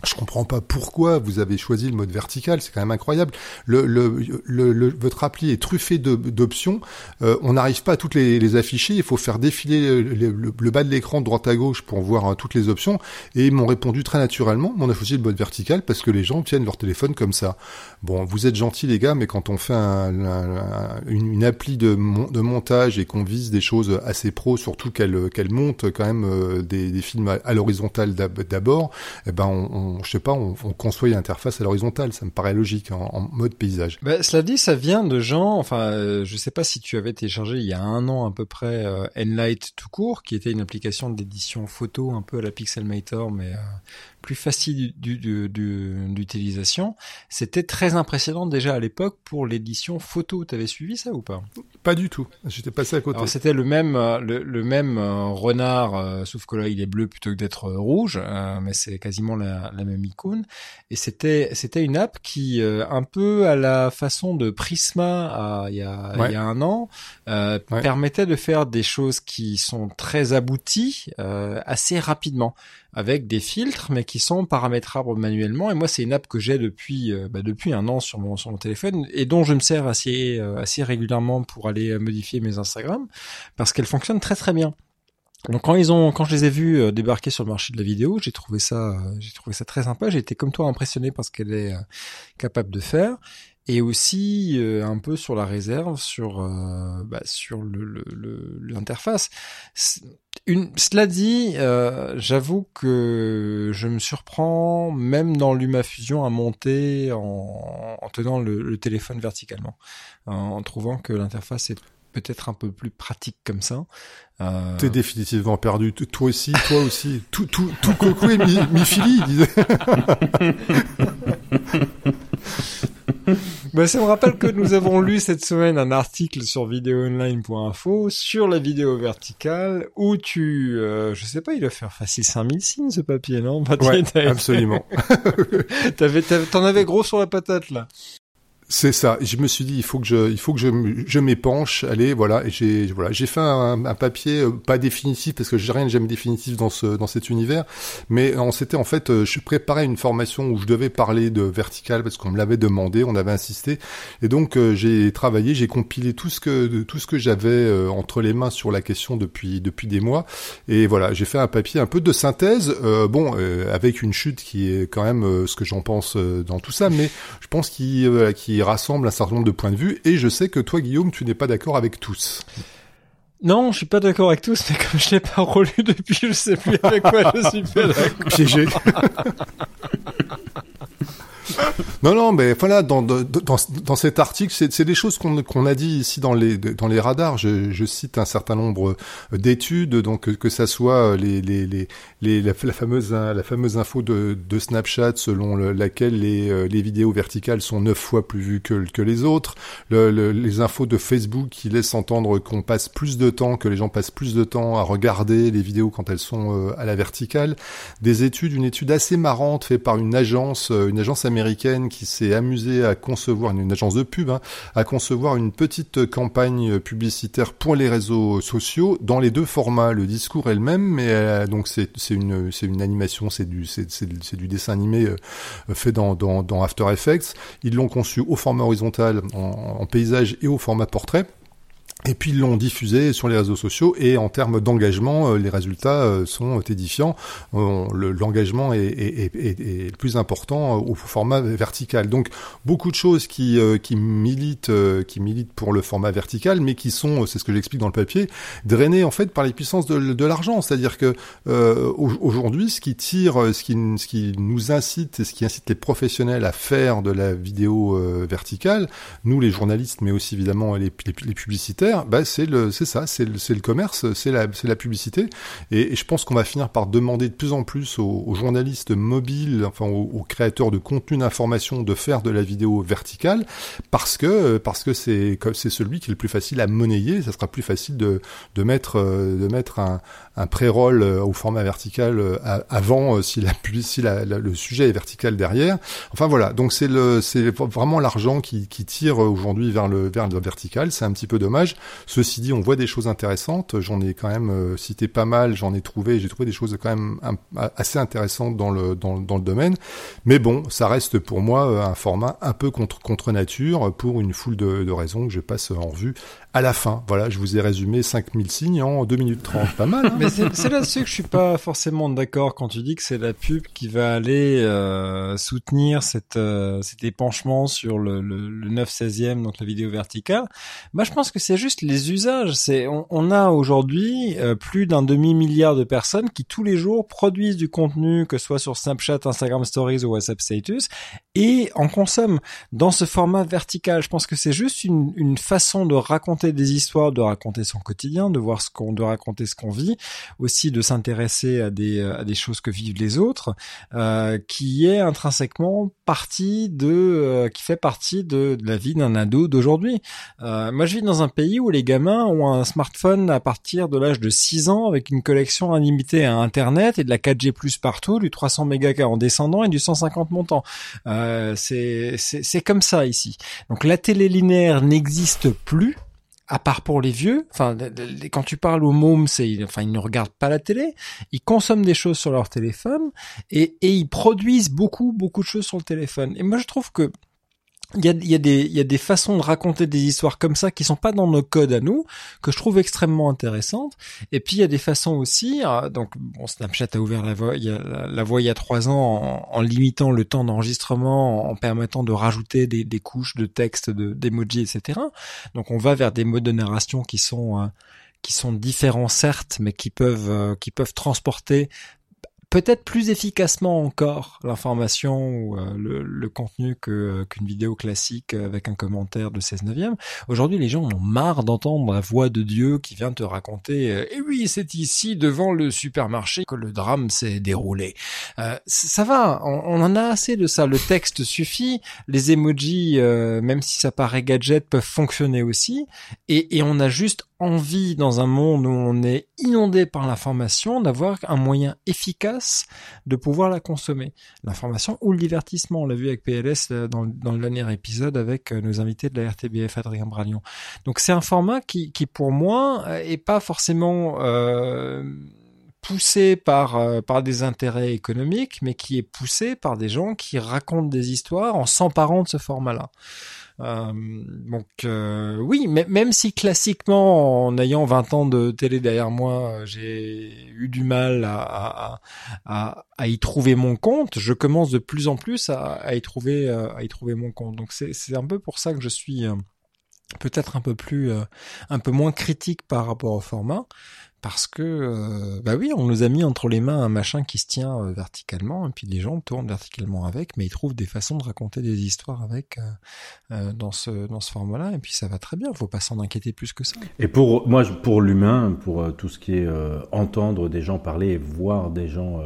je comprends pas pourquoi vous avez choisi le mode vertical, c'est quand même incroyable. Le, le, le, le- votre appli est truffé d'options. Euh, on n'arrive pas à toutes les, afficher. Il faut faire défiler le, bas de l'écran de droite à gauche pour voir euh, toutes les options. Et ils m'ont répondu très naturellement. On a choisi le mode vertical parce que les gens tiennent leur téléphone comme ça. Bon, vous êtes gentils les gars, mais quand on fait un- un- un- une, une appli de, mon- de montage et qu'on vise des choses assez pro, surtout qu'elle monte quand même euh, des, des films à, l'horizontale d'ab- d'abord, eh ben on- je sais pas, on, on conçoit l'interface à l'horizontale, ça me paraît logique en, en mode paysage. Bah, cela dit, ça vient de gens. Enfin, euh, je sais pas si tu avais téléchargé il y a un an à peu près euh, Enlight tout court, qui était une application d'édition photo un peu à la Pixelmator, mais euh, plus facile du- du- du- d'utilisation. C'était très impressionnant déjà à l'époque pour l'édition photo. T'avais suivi ça ou pas? Pas du tout, j'étais passé à côté. C'était le même euh, le, le même euh, renard, euh, sauf que là il est bleu plutôt que d'être rouge, euh, mais c'est quasiment la, la même icône. Et c'était c'était une app qui euh, un peu à la façon de Prisma il y a Ouais. y a un an Ouais. permettait de faire des choses qui sont très abouties assez rapidement avec des filtres mais qui sont paramétrables manuellement et moi c'est une app que j'ai depuis euh, bah, depuis un an sur mon sur mon téléphone et dont je me sers assez euh, assez régulièrement pour aller euh, modifier mes Instagram parce qu'elle fonctionne très très bien. Donc quand ils ont quand je les ai vus débarquer sur le marché de la vidéo, j'ai trouvé ça j'ai trouvé ça très sympa, j'ai été comme toi impressionné par ce qu'elle est capable de faire et aussi un peu sur la réserve sur bah, sur le le- le- l'interface. Une, cela dit, euh, j'avoue que je me surprends même dans LumaFusion à monter en, en tenant le, le téléphone verticalement, en, en trouvant que l'interface est peut-être un peu plus pratique comme ça. Euh, T'es définitivement perdu. Toi aussi, toi aussi. Tout, tout, tout coco et mi, mi fili, il disait. Bah, ça me rappelle que nous avons lu cette semaine un article sur vidéoonline.info sur la vidéo verticale où tu, euh, je sais pas, il doit faire facile 5000 signes ce papier, non? Ouais, absolument. T'en avais gros sur la patate là. C'est ça. Je me suis dit, il faut que je, il faut que je, je m'épanche. Allez, voilà. Et j'ai, voilà, j'ai fait un, un papier euh, pas définitif parce que j'ai rien de jamais définitif dans ce, dans cet univers. Mais on s'était en fait, euh, je préparais une formation où je devais parler de vertical parce qu'on me l'avait demandé, on avait insisté. Et donc euh, j'ai travaillé, j'ai compilé tout ce que, tout ce que j'avais euh, entre les mains sur la question depuis, depuis des mois. Et voilà, j'ai fait un papier un peu de synthèse. euh, bon, euh, avec une chute qui est quand même euh, ce que j'en pense euh, dans tout ça, mais je pense qu'il euh, rassemble un certain nombre de points de vue. Et je sais que toi, Guillaume, tu n'es pas d'accord avec tous. Non, je suis pas d'accord avec tous, mais comme je l'ai pas relu depuis, je sais plus avec quoi je suis pas d'accord. Piégé. Non, non, mais voilà, dans, dans, dans, cet article, c'est des choses qu'on qu'on a dit ici dans les, dans les radars. Je, je cite un certain nombre d'études, donc que, que ça soit les, les, les, les, la, la fameuse, la fameuse info de, de Snapchat selon le- laquelle les, euh, les vidéos verticales sont neuf fois plus vues que, que les autres, le, le- les infos de Facebook qui laissent entendre qu'on passe plus de temps, que les gens passent plus de temps à regarder les vidéos quand elles sont euh, à la verticale, des études, une étude assez marrante faite par une agence, euh, une agence américaine qui s'est amusée à concevoir, une, agence de pub, hein, à concevoir une petite campagne publicitaire pour les réseaux sociaux dans les deux formats, le discours est le même, mais euh, donc c'est c'est une animation, c'est du dessin animé euh, fait dans After Effects. Ils l'ont conçu au format horizontal, en paysage et au format portrait. Et puis ils l'ont diffusé sur les réseaux sociaux et en termes d'engagement, euh, les résultats euh, sont édifiants. Euh, le- L'engagement est, est, est, est- plus important au format vertical. Donc beaucoup de choses qui, militent, qui militent pour le format vertical, mais qui sont, c'est ce que j'explique dans le papier, drainées en fait par les puissances de, l'argent. C'est-à-dire que au- aujourd'hui, ce qui tire, ce qui, nous incite et ce qui incite les professionnels à faire de la vidéo verticale, nous les journalistes, mais aussi évidemment les publicitaires, bah c'est le, c'est ça, c'est le, le commerce, c'est la, c'est la publicité. Et, et je pense qu'on va finir par demander de plus en plus aux, aux journalistes mobiles, enfin aux, aux créateurs de contenu d'information, de faire de la vidéo verticale, parce que parce que c'est c'est celui qui est le plus facile à monnayer. Ça sera plus facile de de mettre euh, de mettre un, un pré-roll euh, au format vertical euh, avant euh, si la le sujet est vertical derrière. Enfin voilà, donc c'est le c'est vraiment l'argent qui, tire aujourd'hui vers le vers le vertical. C'est un petit peu dommage. Ceci dit, on voit des choses intéressantes. J'en ai quand même cité pas mal. J'en ai trouvé. J'ai trouvé des choses quand même assez intéressantes dans le dans, le domaine. Mais bon, ça reste pour moi un format un peu contre contre nature pour une foule de raisons que je passe en revue à la fin. Voilà, je vous ai résumé 5000 signes en 2 minutes 30. Pas mal. Hein Mais c'est là-dessus que je suis pas forcément d'accord quand tu dis que c'est la pub qui va aller euh, soutenir cette, euh, cet épanchement sur le, le, le 9-16e, donc la vidéo verticale. Moi, je pense que c'est juste les usages. C'est on, on a aujourd'hui euh, plus d'un demi-milliard de personnes qui tous les jours produisent du contenu, que ce soit sur Snapchat, Instagram Stories ou WhatsApp Status, et en consomment dans ce format vertical. Je pense que c'est juste une, une façon de raconter des histoires, de raconter son quotidien, de voir ce qu'on, de raconter ce qu'on vit, aussi de s'intéresser à des à des choses que vivent les autres, euh, qui est intrinsèquement partie de, euh, qui fait partie de, la vie d'un ado d'aujourd'hui. Euh, moi, je vis dans un pays où les gamins ont un smartphone à partir de l'âge de 6 ans avec une collection illimitée à Internet et de la 4G+ partout, du 300 mégas en descendant et du 150 montant. Euh, c'est c'est c'est comme ça ici. Donc la télé linéaire n'existe plus à part pour les vieux, enfin, quand tu parles aux mômes, c'est, enfin, ils ne regardent pas la télé, ils consomment des choses sur leur téléphone et, et ils produisent beaucoup, beaucoup de choses sur le téléphone. Et moi, je trouve que il y a, y a y a des façons de raconter des histoires comme ça qui sont pas dans nos codes à nous, que je trouve extrêmement intéressantes. Et puis il y a des façons aussi, euh, donc bon, Snapchat a ouvert la voie, il y a, la, la il y a trois ans en, limitant le temps d'enregistrement, en permettant de rajouter des, des couches de texte, de d'emoji, etc. Donc on va vers des modes de narration qui sont euh, qui sont différents certes, mais qui peuvent euh, qui peuvent transporter peut-être plus efficacement encore l'information ou euh, le, contenu euh, qu'une vidéo classique avec un commentaire de 16 neuvième. Aujourd'hui, les gens en ont marre d'entendre la voix de Dieu qui vient te raconter euh, "Et oui, c'est ici devant le supermarché que le drame s'est déroulé." Euh, ça va, on, en a assez de ça. Le texte suffit, les emojis, même si ça paraît gadget, peuvent fonctionner aussi, et on a juste envie, dans un monde où on est inondé par l'information, d'avoir un moyen efficace de pouvoir la consommer. L'information ou le divertissement. On l'a vu avec PLS euh, dans, le dernier épisode avec euh, nos invités de la RTBF, Adrien Bralion. Donc c'est un format qui, pour moi, euh, est pas forcément... Poussé par par des intérêts économiques, mais qui est poussé par des gens qui racontent des histoires en s'emparant de ce format-là. Euh, donc euh, oui, même si classiquement, en ayant 20 ans de télé derrière moi, euh, j'ai eu du mal à, à, à, à, y trouver mon compte, je commence de plus en plus à, y trouver à y trouver mon compte. Donc c'est c'est un peu pour ça que je suis peut-être un peu plus un peu moins critique par rapport au format parce que euh, bah oui, on nous a mis entre les mains un machin qui se tient euh, verticalement et puis les gens tournent verticalement avec, mais ils trouvent des façons de raconter des histoires avec euh, euh dans ce dans ce format-là et puis ça va très bien. Faut pas s'en inquiéter plus que ça. Et pour moi, pour l'humain, pour tout ce qui est entendre des gens parler et voir des gens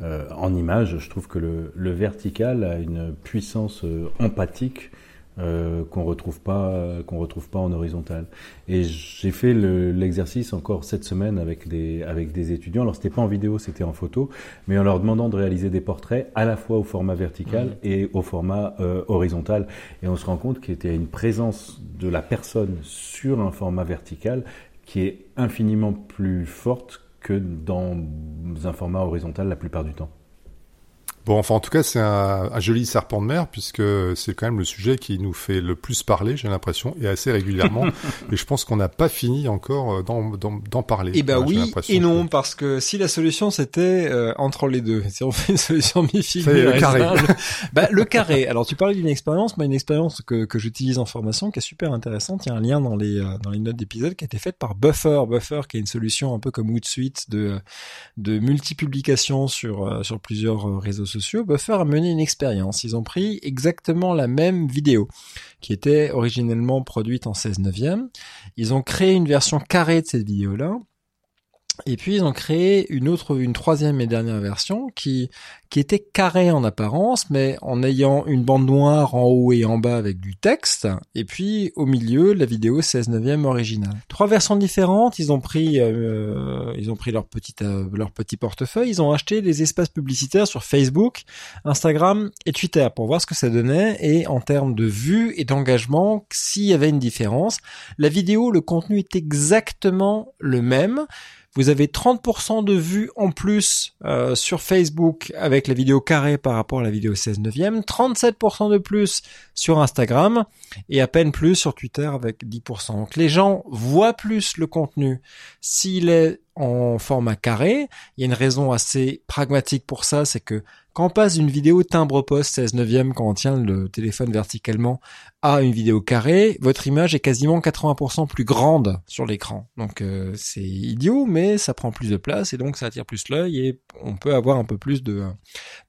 en images, je trouve que le, le vertical a une puissance empathique euh, qu'on retrouve pas qu'on retrouve pas en horizontal. Et j'ai fait l'exercice encore cette semaine avec des avec des étudiants. Alors c'était pas en vidéo, c'était en photo, mais en leur demandant de réaliser des portraits à la fois au format vertical mmh. et au format euh, horizontal. Et on se rend compte qu'il y a une présence de la personne sur un format vertical qui est infiniment plus forte que dans un format horizontal la plupart du temps. Bon, enfin, en tout cas, c'est un, un, joli serpent de mer puisque c'est quand même le sujet qui nous fait le plus parler, j'ai l'impression, et assez régulièrement. et je pense qu'on n'a pas fini encore euh, d'en parler. Eh ben oui et non, parce que si la solution c'était euh, entre les deux, si on fait une solution mi-figure, le carré. bah, le carré. Alors tu parlais d'une expérience, moi une expérience que, que j'utilise en formation qui est super intéressante. Il y a un lien dans les euh, dans les notes d'épisode qui a été faite par Buffer. Buffer qui est une solution un peu comme Hootsuite de de multipublication sur sur plusieurs réseaux sociaux Buffer a mené une expérience. Ils ont pris exactement la même vidéo qui était originellement produite en 16 neuvième. Ils ont créé une version carrée de cette vidéo-là et puis ils ont créé une autre, une troisième et dernière version qui qui était carrée en apparence, mais en ayant une bande noire en haut et en bas avec du texte, et puis au milieu la vidéo 16 neuvième originale. Trois versions différentes. Ils ont pris, euh, ils ont pris leur petit euh, leur petit portefeuille. Ils ont acheté des espaces publicitaires sur Facebook, Instagram et Twitter pour voir ce que ça donnait et en termes de vues et d'engagement s'il y avait une différence. La vidéo, le contenu est exactement le même. Vous avez 30% de vues en plus euh, sur Facebook avec la vidéo carrée par rapport à la vidéo 16 neuvième, 37% de plus sur Instagram et à peine plus sur Twitter avec 10%. Donc les gens voient plus le contenu s'il est en format carré. Il y a une raison assez pragmatique pour ça, c'est que quand on passe d'une vidéo timbre-poste 16 neuvième, quand on tient le téléphone verticalement, à une vidéo carrée, votre image est quasiment 80% plus grande sur l'écran. Donc euh, c'est idiot, mais ça prend plus de place et donc ça attire plus l'œil et on peut avoir un peu plus de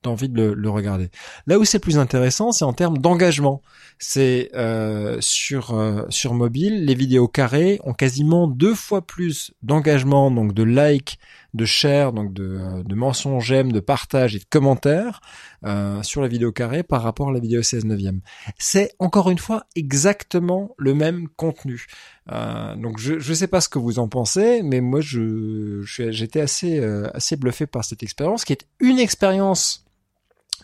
d'envie de le, regarder. Là où c'est plus intéressant, c'est en termes d'engagement. C'est euh, sur euh, sur mobile, les vidéos carrées ont quasiment deux fois plus d'engagement, donc de likes de share, donc de, de de partage et de commentaires euh, sur la vidéo carrée par rapport à la vidéo 16 neuvième. C'est encore une fois exactement le même contenu. Euh, donc je je sais pas ce que vous en pensez, mais moi je j'étais assez euh, assez bluffé par cette expérience qui est une expérience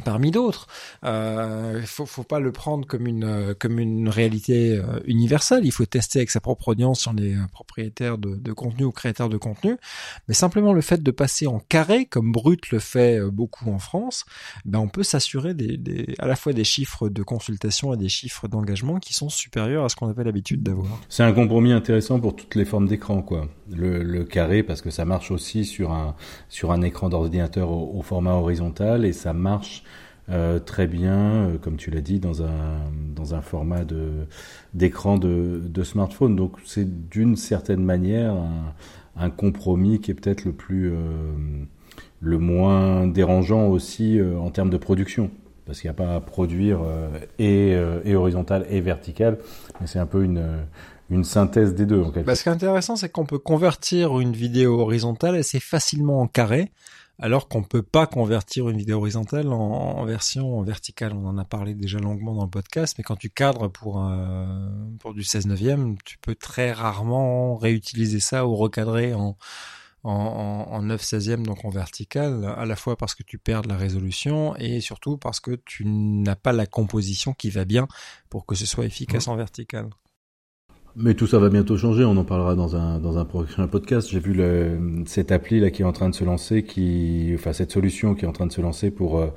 parmi d'autres. Euh, il faut, faut pas le prendre comme une euh, comme une réalité euh, universelle. Il faut tester avec sa propre audience sur les propriétaires de, de, contenu ou créateurs de contenu. Mais simplement le fait de passer en carré, comme Brut le fait beaucoup en France, ben on peut s'assurer des, des, à la fois des chiffres de consultation et des chiffres d'engagement qui sont supérieurs à ce qu'on avait l'habitude d'avoir. C'est un compromis intéressant pour toutes les formes d'écran, quoi. Le, le, carré parce que ça marche aussi sur un sur un écran d'ordinateur au format horizontal et ça marche euh, très bien, euh, comme tu l'as dit, dans un, dans un format d'écran de, smartphone. Donc c'est d'une certaine manière un, compromis qui est peut-être le plus euh, le moins dérangeant aussi en termes de production. Parce qu'il n'y a pas à produire et, et horizontal et vertical, mais c'est un peu une, une synthèse des deux. Bah, ce qui est intéressant, c'est qu'on peut convertir une vidéo horizontale assez facilement en carré, alors qu'on peut pas convertir une vidéo horizontale en, en version verticale. On en a parlé déjà longuement dans le podcast, mais quand tu cadres pour euh, pour du 16 neuvième, tu peux très rarement réutiliser ça ou recadrer en en, en, en 9 16e, donc en vertical, à la fois parce que tu perds de la résolution et surtout parce que tu n'as pas la composition qui va bien pour que ce soit efficace en vertical. Mais tout ça va bientôt changer, on en parlera dans un dans un prochain podcast. J'ai vu le, cette appli là qui est en train de se lancer, qui enfin cette solution qui est en train de se lancer pour euh,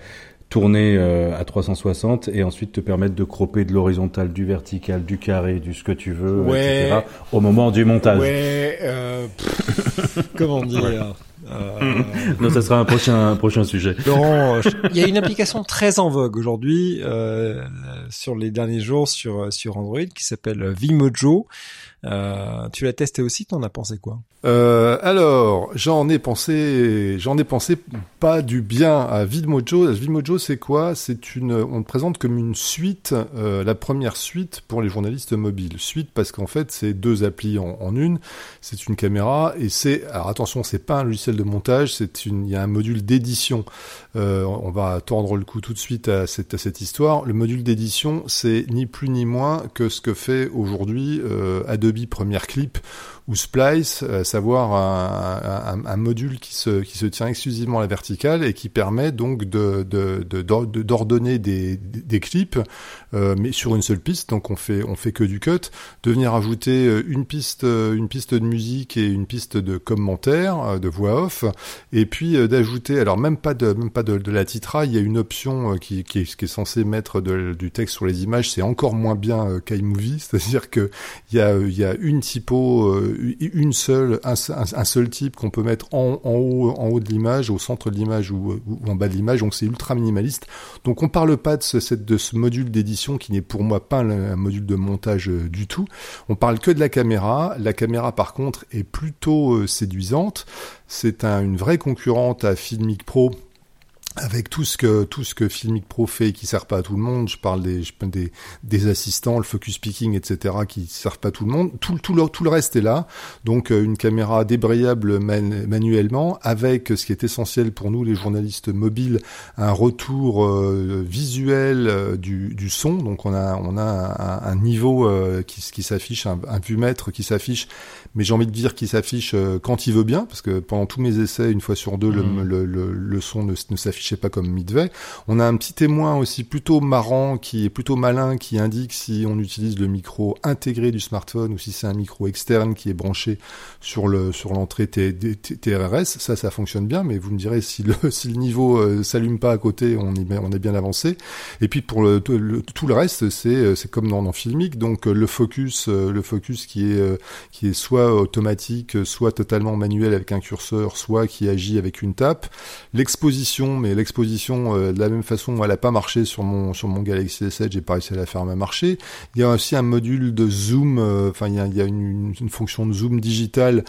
tourner euh, à 360 et ensuite te permettre de cropper de l'horizontal, du vertical, du carré, du ce que tu veux, Ouais. etc. Au moment du montage. Ouais, euh, pff, comment dire? Euh, Non, ça sera un prochain un prochain sujet. Laurent, je- il y a une application très en vogue aujourd'hui euh, sur les derniers jours sur sur Android qui s'appelle Vimojo. Euh, tu l'as testé aussi, t'en as pensé quoi? Euh, alors, j'en ai pensé, j'en ai pensé pas du bien à Vidmojo. Vidmojo, c'est quoi? C'est une, on le présente comme une suite, euh, la première suite pour les journalistes mobiles. Suite parce qu'en fait, c'est deux applis en, une. C'est une caméra et c'est, alors attention, c'est pas un logiciel de montage, c'est une, il y a un module d'édition. Euh, on va tordre le coup tout de suite à cette, histoire. Le module d'édition, c'est ni plus ni moins que ce que fait aujourd'hui euh, Adobe Premiere Clip ou Splice, à savoir un, un- un module qui se, qui se tient exclusivement à la verticale et qui permet donc de, de, de- de- d'ordonner des, des clips, euh, mais sur une seule piste, donc on fait, on fait que du cut, de venir ajouter euh, une piste, euh, une piste de musique et une piste de commentaires, euh, de voix off, et puis euh, d'ajouter, alors même pas de, même pas de, de la titraille, il y a une option euh, qui, qui, est, qui est censée mettre du texte sur les images, c'est encore moins bien euh, qu'iMovie, c'est-à-dire que il y a, y a une typo, euh, une seule, un, seul type qu'on peut mettre en, en haut, en haut de l'image, au centre de l'image ou, ou en bas de l'image. Donc c'est ultra minimaliste. Donc on parle pas de ce, de ce module d'édition qui n'est pour moi pas un, module de montage euh, du tout. On parle que de la caméra. La caméra par contre est plutôt euh, séduisante. C'est un- une vraie concurrente à Filmic Pro avec tout ce que tout ce que Filmic Pro fait qui sert pas à tout le monde, je parle des je des, des assistants, le focus picking, etc. qui servent pas à tout le monde. Tout, tout le tout le reste est là. Donc euh, une caméra débrayable man- manuellement avec ce qui est essentiel pour nous les journalistes mobiles, un retour euh, visuel euh, du, du son. Donc on a on a un, un niveau euh, qui, qui s'affiche, un, un vumètre qui s'affiche, mais j'ai envie de dire qu'il s'affiche quand il veut bien, parce que pendant tous mes essais, une fois sur deux, le, Mhm. le, le, le son ne, ne s'affichait pas comme devait. On a un petit témoin aussi plutôt marrant, qui est plutôt malin, qui indique si on utilise le micro intégré du smartphone ou si c'est un micro externe qui est branché sur le sur l'entrée T- T- T- TRS. Ça, ça fonctionne bien, mais vous me direz si le si le niveau euh, s'allume pas à côté, on est bien, on est bien avancé. Et puis pour le, tout le, reste, c'est euh, c'est comme dans, dans Filmic, donc euh, le focus le focus qui est qui est soit automatique, soit totalement manuel avec un curseur, soit qui agit avec une tape. L'exposition, mais l'exposition euh, de la même façon, elle a pas marché sur mon sur mon Galaxy S7, j'ai pas réussi à la faire marcher. Il y a aussi un module de zoom, euh, enfin il y a, une fonction de zoom digital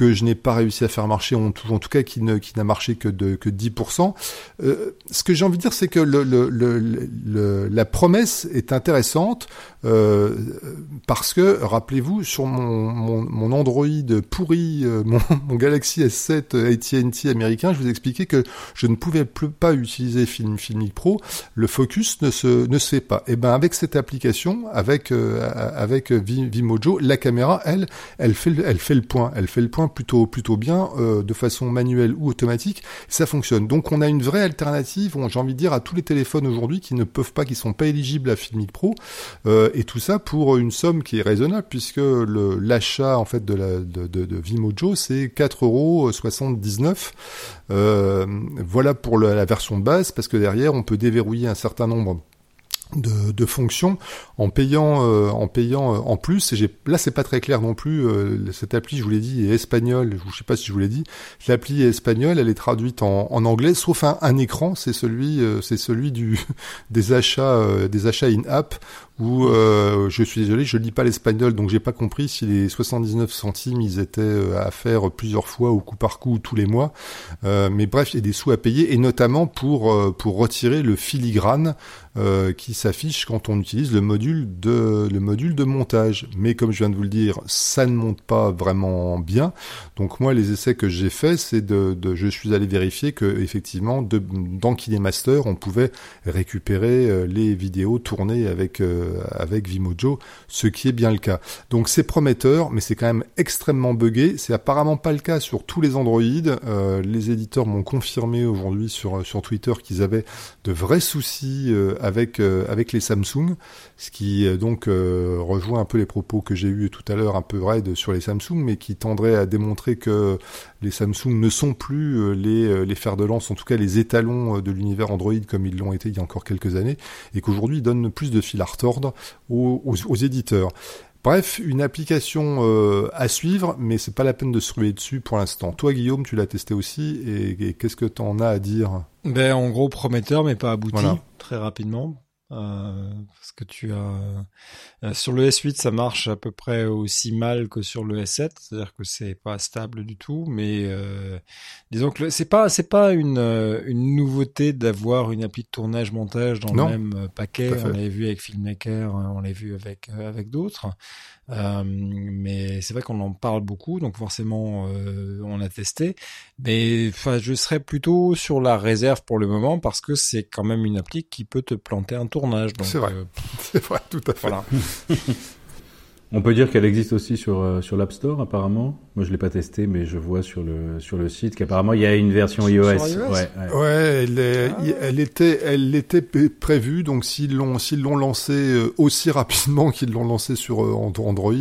que je n'ai pas réussi à faire marcher, en tout, en tout cas qui ne qui n'a marché que de que 10%. Euh, ce que j'ai envie de dire, c'est que la promesse est intéressante euh, parce que rappelez-vous sur mon, mon, Android pourri, euh, mon, mon Galaxy S7 AT&T américain, je vous expliquais que je ne pouvais plus pas utiliser Film Filmic Pro, le focus ne se ne se fait pas. Et ben avec cette application, avec euh, avec Vi- Vimojo, la caméra, elle, elle fait le, elle fait le point, elle fait le point plutôt bien euh, de façon manuelle ou automatique, ça fonctionne. Donc on a une vraie alternative, j'ai envie de dire à tous les téléphones aujourd'hui qui ne peuvent pas, qui sont pas éligibles à Filmic Pro, euh, et tout ça pour une somme qui est raisonnable puisque l'achat en fait de Vimojo c'est 4,79€. Euh, voilà pour la, la version de base parce que derrière on peut déverrouiller un certain nombre de, de fonctions en payant euh, en payant euh, en plus. Et là c'est pas très clair non plus euh, cette appli je vous l'ai dit est espagnole. Je sais pas si je vous l'ai dit. L'appli est espagnole elle est traduite en, en anglais sauf un, un écran. C'est celui euh, c'est celui du des achats des achats in app où euh, je suis désolé je lis pas l'espagnol donc j'ai pas compris si les 79 centimes ils étaient euh, à faire plusieurs fois au coup par coup ou tous les mois euh, mais bref il y a des sous à payer et notamment pour pour retirer le filigrane qui s'affiche quand on utilise le module de le module de montage. Mais comme je viens de vous le dire, ça ne monte pas vraiment bien. Donc moi, les essais que j'ai faits, c'est de, je suis allé vérifier que effectivement, de, dans KineMaster, on pouvait récupérer les vidéos tournées avec avec Vimojo, ce qui est bien le cas. Donc c'est prometteur, mais c'est quand même extrêmement buggé. C'est apparemment pas le cas sur tous les Android. Euh, les éditeurs m'ont confirmé aujourd'hui sur sur Twitter qu'ils avaient de vrais soucis euh, avec euh, avec les Samsung, ce qui euh, donc rejoint un peu les propos que j'ai eu tout à l'heure un peu raide sur les Samsung, mais qui tendrait à démontrer que les Samsung ne sont plus les les fers de lance, en tout cas les étalons de l'univers Android comme ils l'ont été il y a encore quelques années, et qu'aujourd'hui ils donnent plus de fil à retordre aux, aux, éditeurs. Bref, une application euh, à suivre, mais c'est pas la peine de se ruer dessus pour l'instant. Toi, Guillaume, tu l'as testé aussi, et, et qu'est-ce que tu en as à dire? Ben, en gros, prometteur, mais pas abouti, voilà. très rapidement. Euh, parce que tu as euh, sur le S8 ça marche à peu près aussi mal que sur le S7 c'est-à-dire que c'est pas stable du tout mais euh, disons que c'est pas c'est pas une euh, une nouveauté d'avoir une appli de tournage montage dans non, le même paquet. On l'avait vu avec Filmmaker on l'a vu avec avec d'autres euh, mais c'est vrai qu'on en parle beaucoup, donc forcément euh, on a testé. Mais enfin, je serais plutôt sur la réserve pour le moment parce que c'est quand même une appli qui peut te planter un tournage. C'est vrai, euh, c'est vrai, tout à fait. Voilà. On peut dire qu'elle existe aussi sur euh, sur l'App Store apparemment. Moi je l'ai pas testé mais je vois sur le sur le site qu'apparemment il y a une version iOS. iOS. Ouais, ouais. ouais elle, est, ah. elle était elle était prévue donc s'ils l'ont s'ils l'ont lancé euh, aussi rapidement qu'ils l'ont lancé sur euh, Android,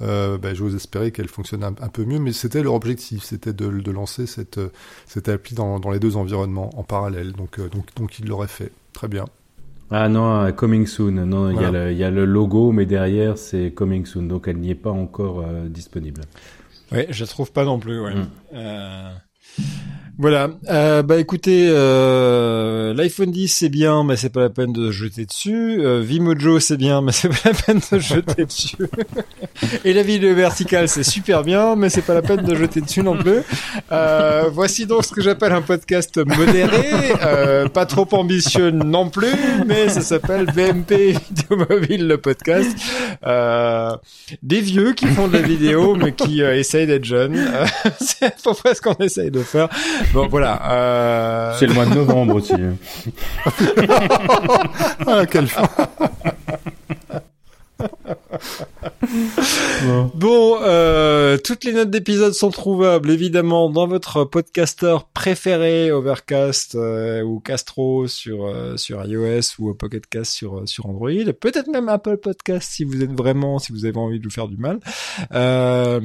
euh, ben, j'ose espérer qu'elle fonctionne un, un, peu mieux mais c'était leur objectif, c'était de, de lancer cette cette appli dans dans les deux environnements en parallèle. Donc donc donc ils l'auraient fait. Très bien. Ah non, euh, Coming Soon. Non, il voilà. y, y, a le logo, mais derrière, c'est Coming Soon. Donc, elle n'y est pas encore euh, disponible. Oui, je la trouve pas non plus. Ouais. Mm. Euh... Voilà. Euh, bah écoutez, euh, l'iPhone 10 c'est bien, mais c'est pas la peine de jeter dessus. Euh, Vimojo c'est bien, mais c'est pas la peine de jeter dessus. Et la vidéo verticale c'est super bien, mais c'est pas la peine de jeter dessus non plus. Euh, voici donc ce que j'appelle un podcast modéré, euh, pas trop ambitieux non plus, mais ça s'appelle BMP Vidéo Mobile le podcast. Euh, des vieux qui font de la vidéo, mais qui essayent d'être jeunes. c'est à peu près ce qu'on essaye de faire. Bon, voilà. Euh... C'est le mois de novembre aussi. ah, quelle fin. bon, euh, toutes les notes d'épisode sont trouvables évidemment dans votre podcasteur préféré, Overcast euh, ou Castro sur euh, sur iOS ou Pocket Cast sur sur Android, peut-être même Apple Podcast si vous êtes vraiment si vous avez envie de vous faire du mal. Euh,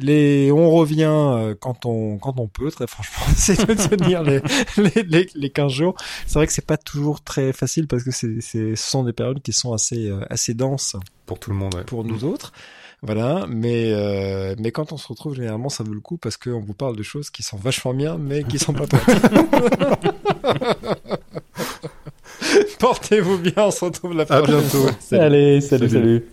les on revient euh, quand on quand on peut très franchement, c'est de tenir les, les, les les 15 jours. C'est vrai que c'est pas toujours très facile parce que c'est c'est ce sont des périodes qui sont assez euh, assez denses pour tout le monde, ouais. pour nous autres. Voilà, mais euh, mais quand on se retrouve généralement, ça vaut le coup parce qu'on vous parle de choses qui sont vachement bien, mais qui sont pas. Portez-vous bien, on se retrouve la prochaine fois. Allez, salut. salut. salut.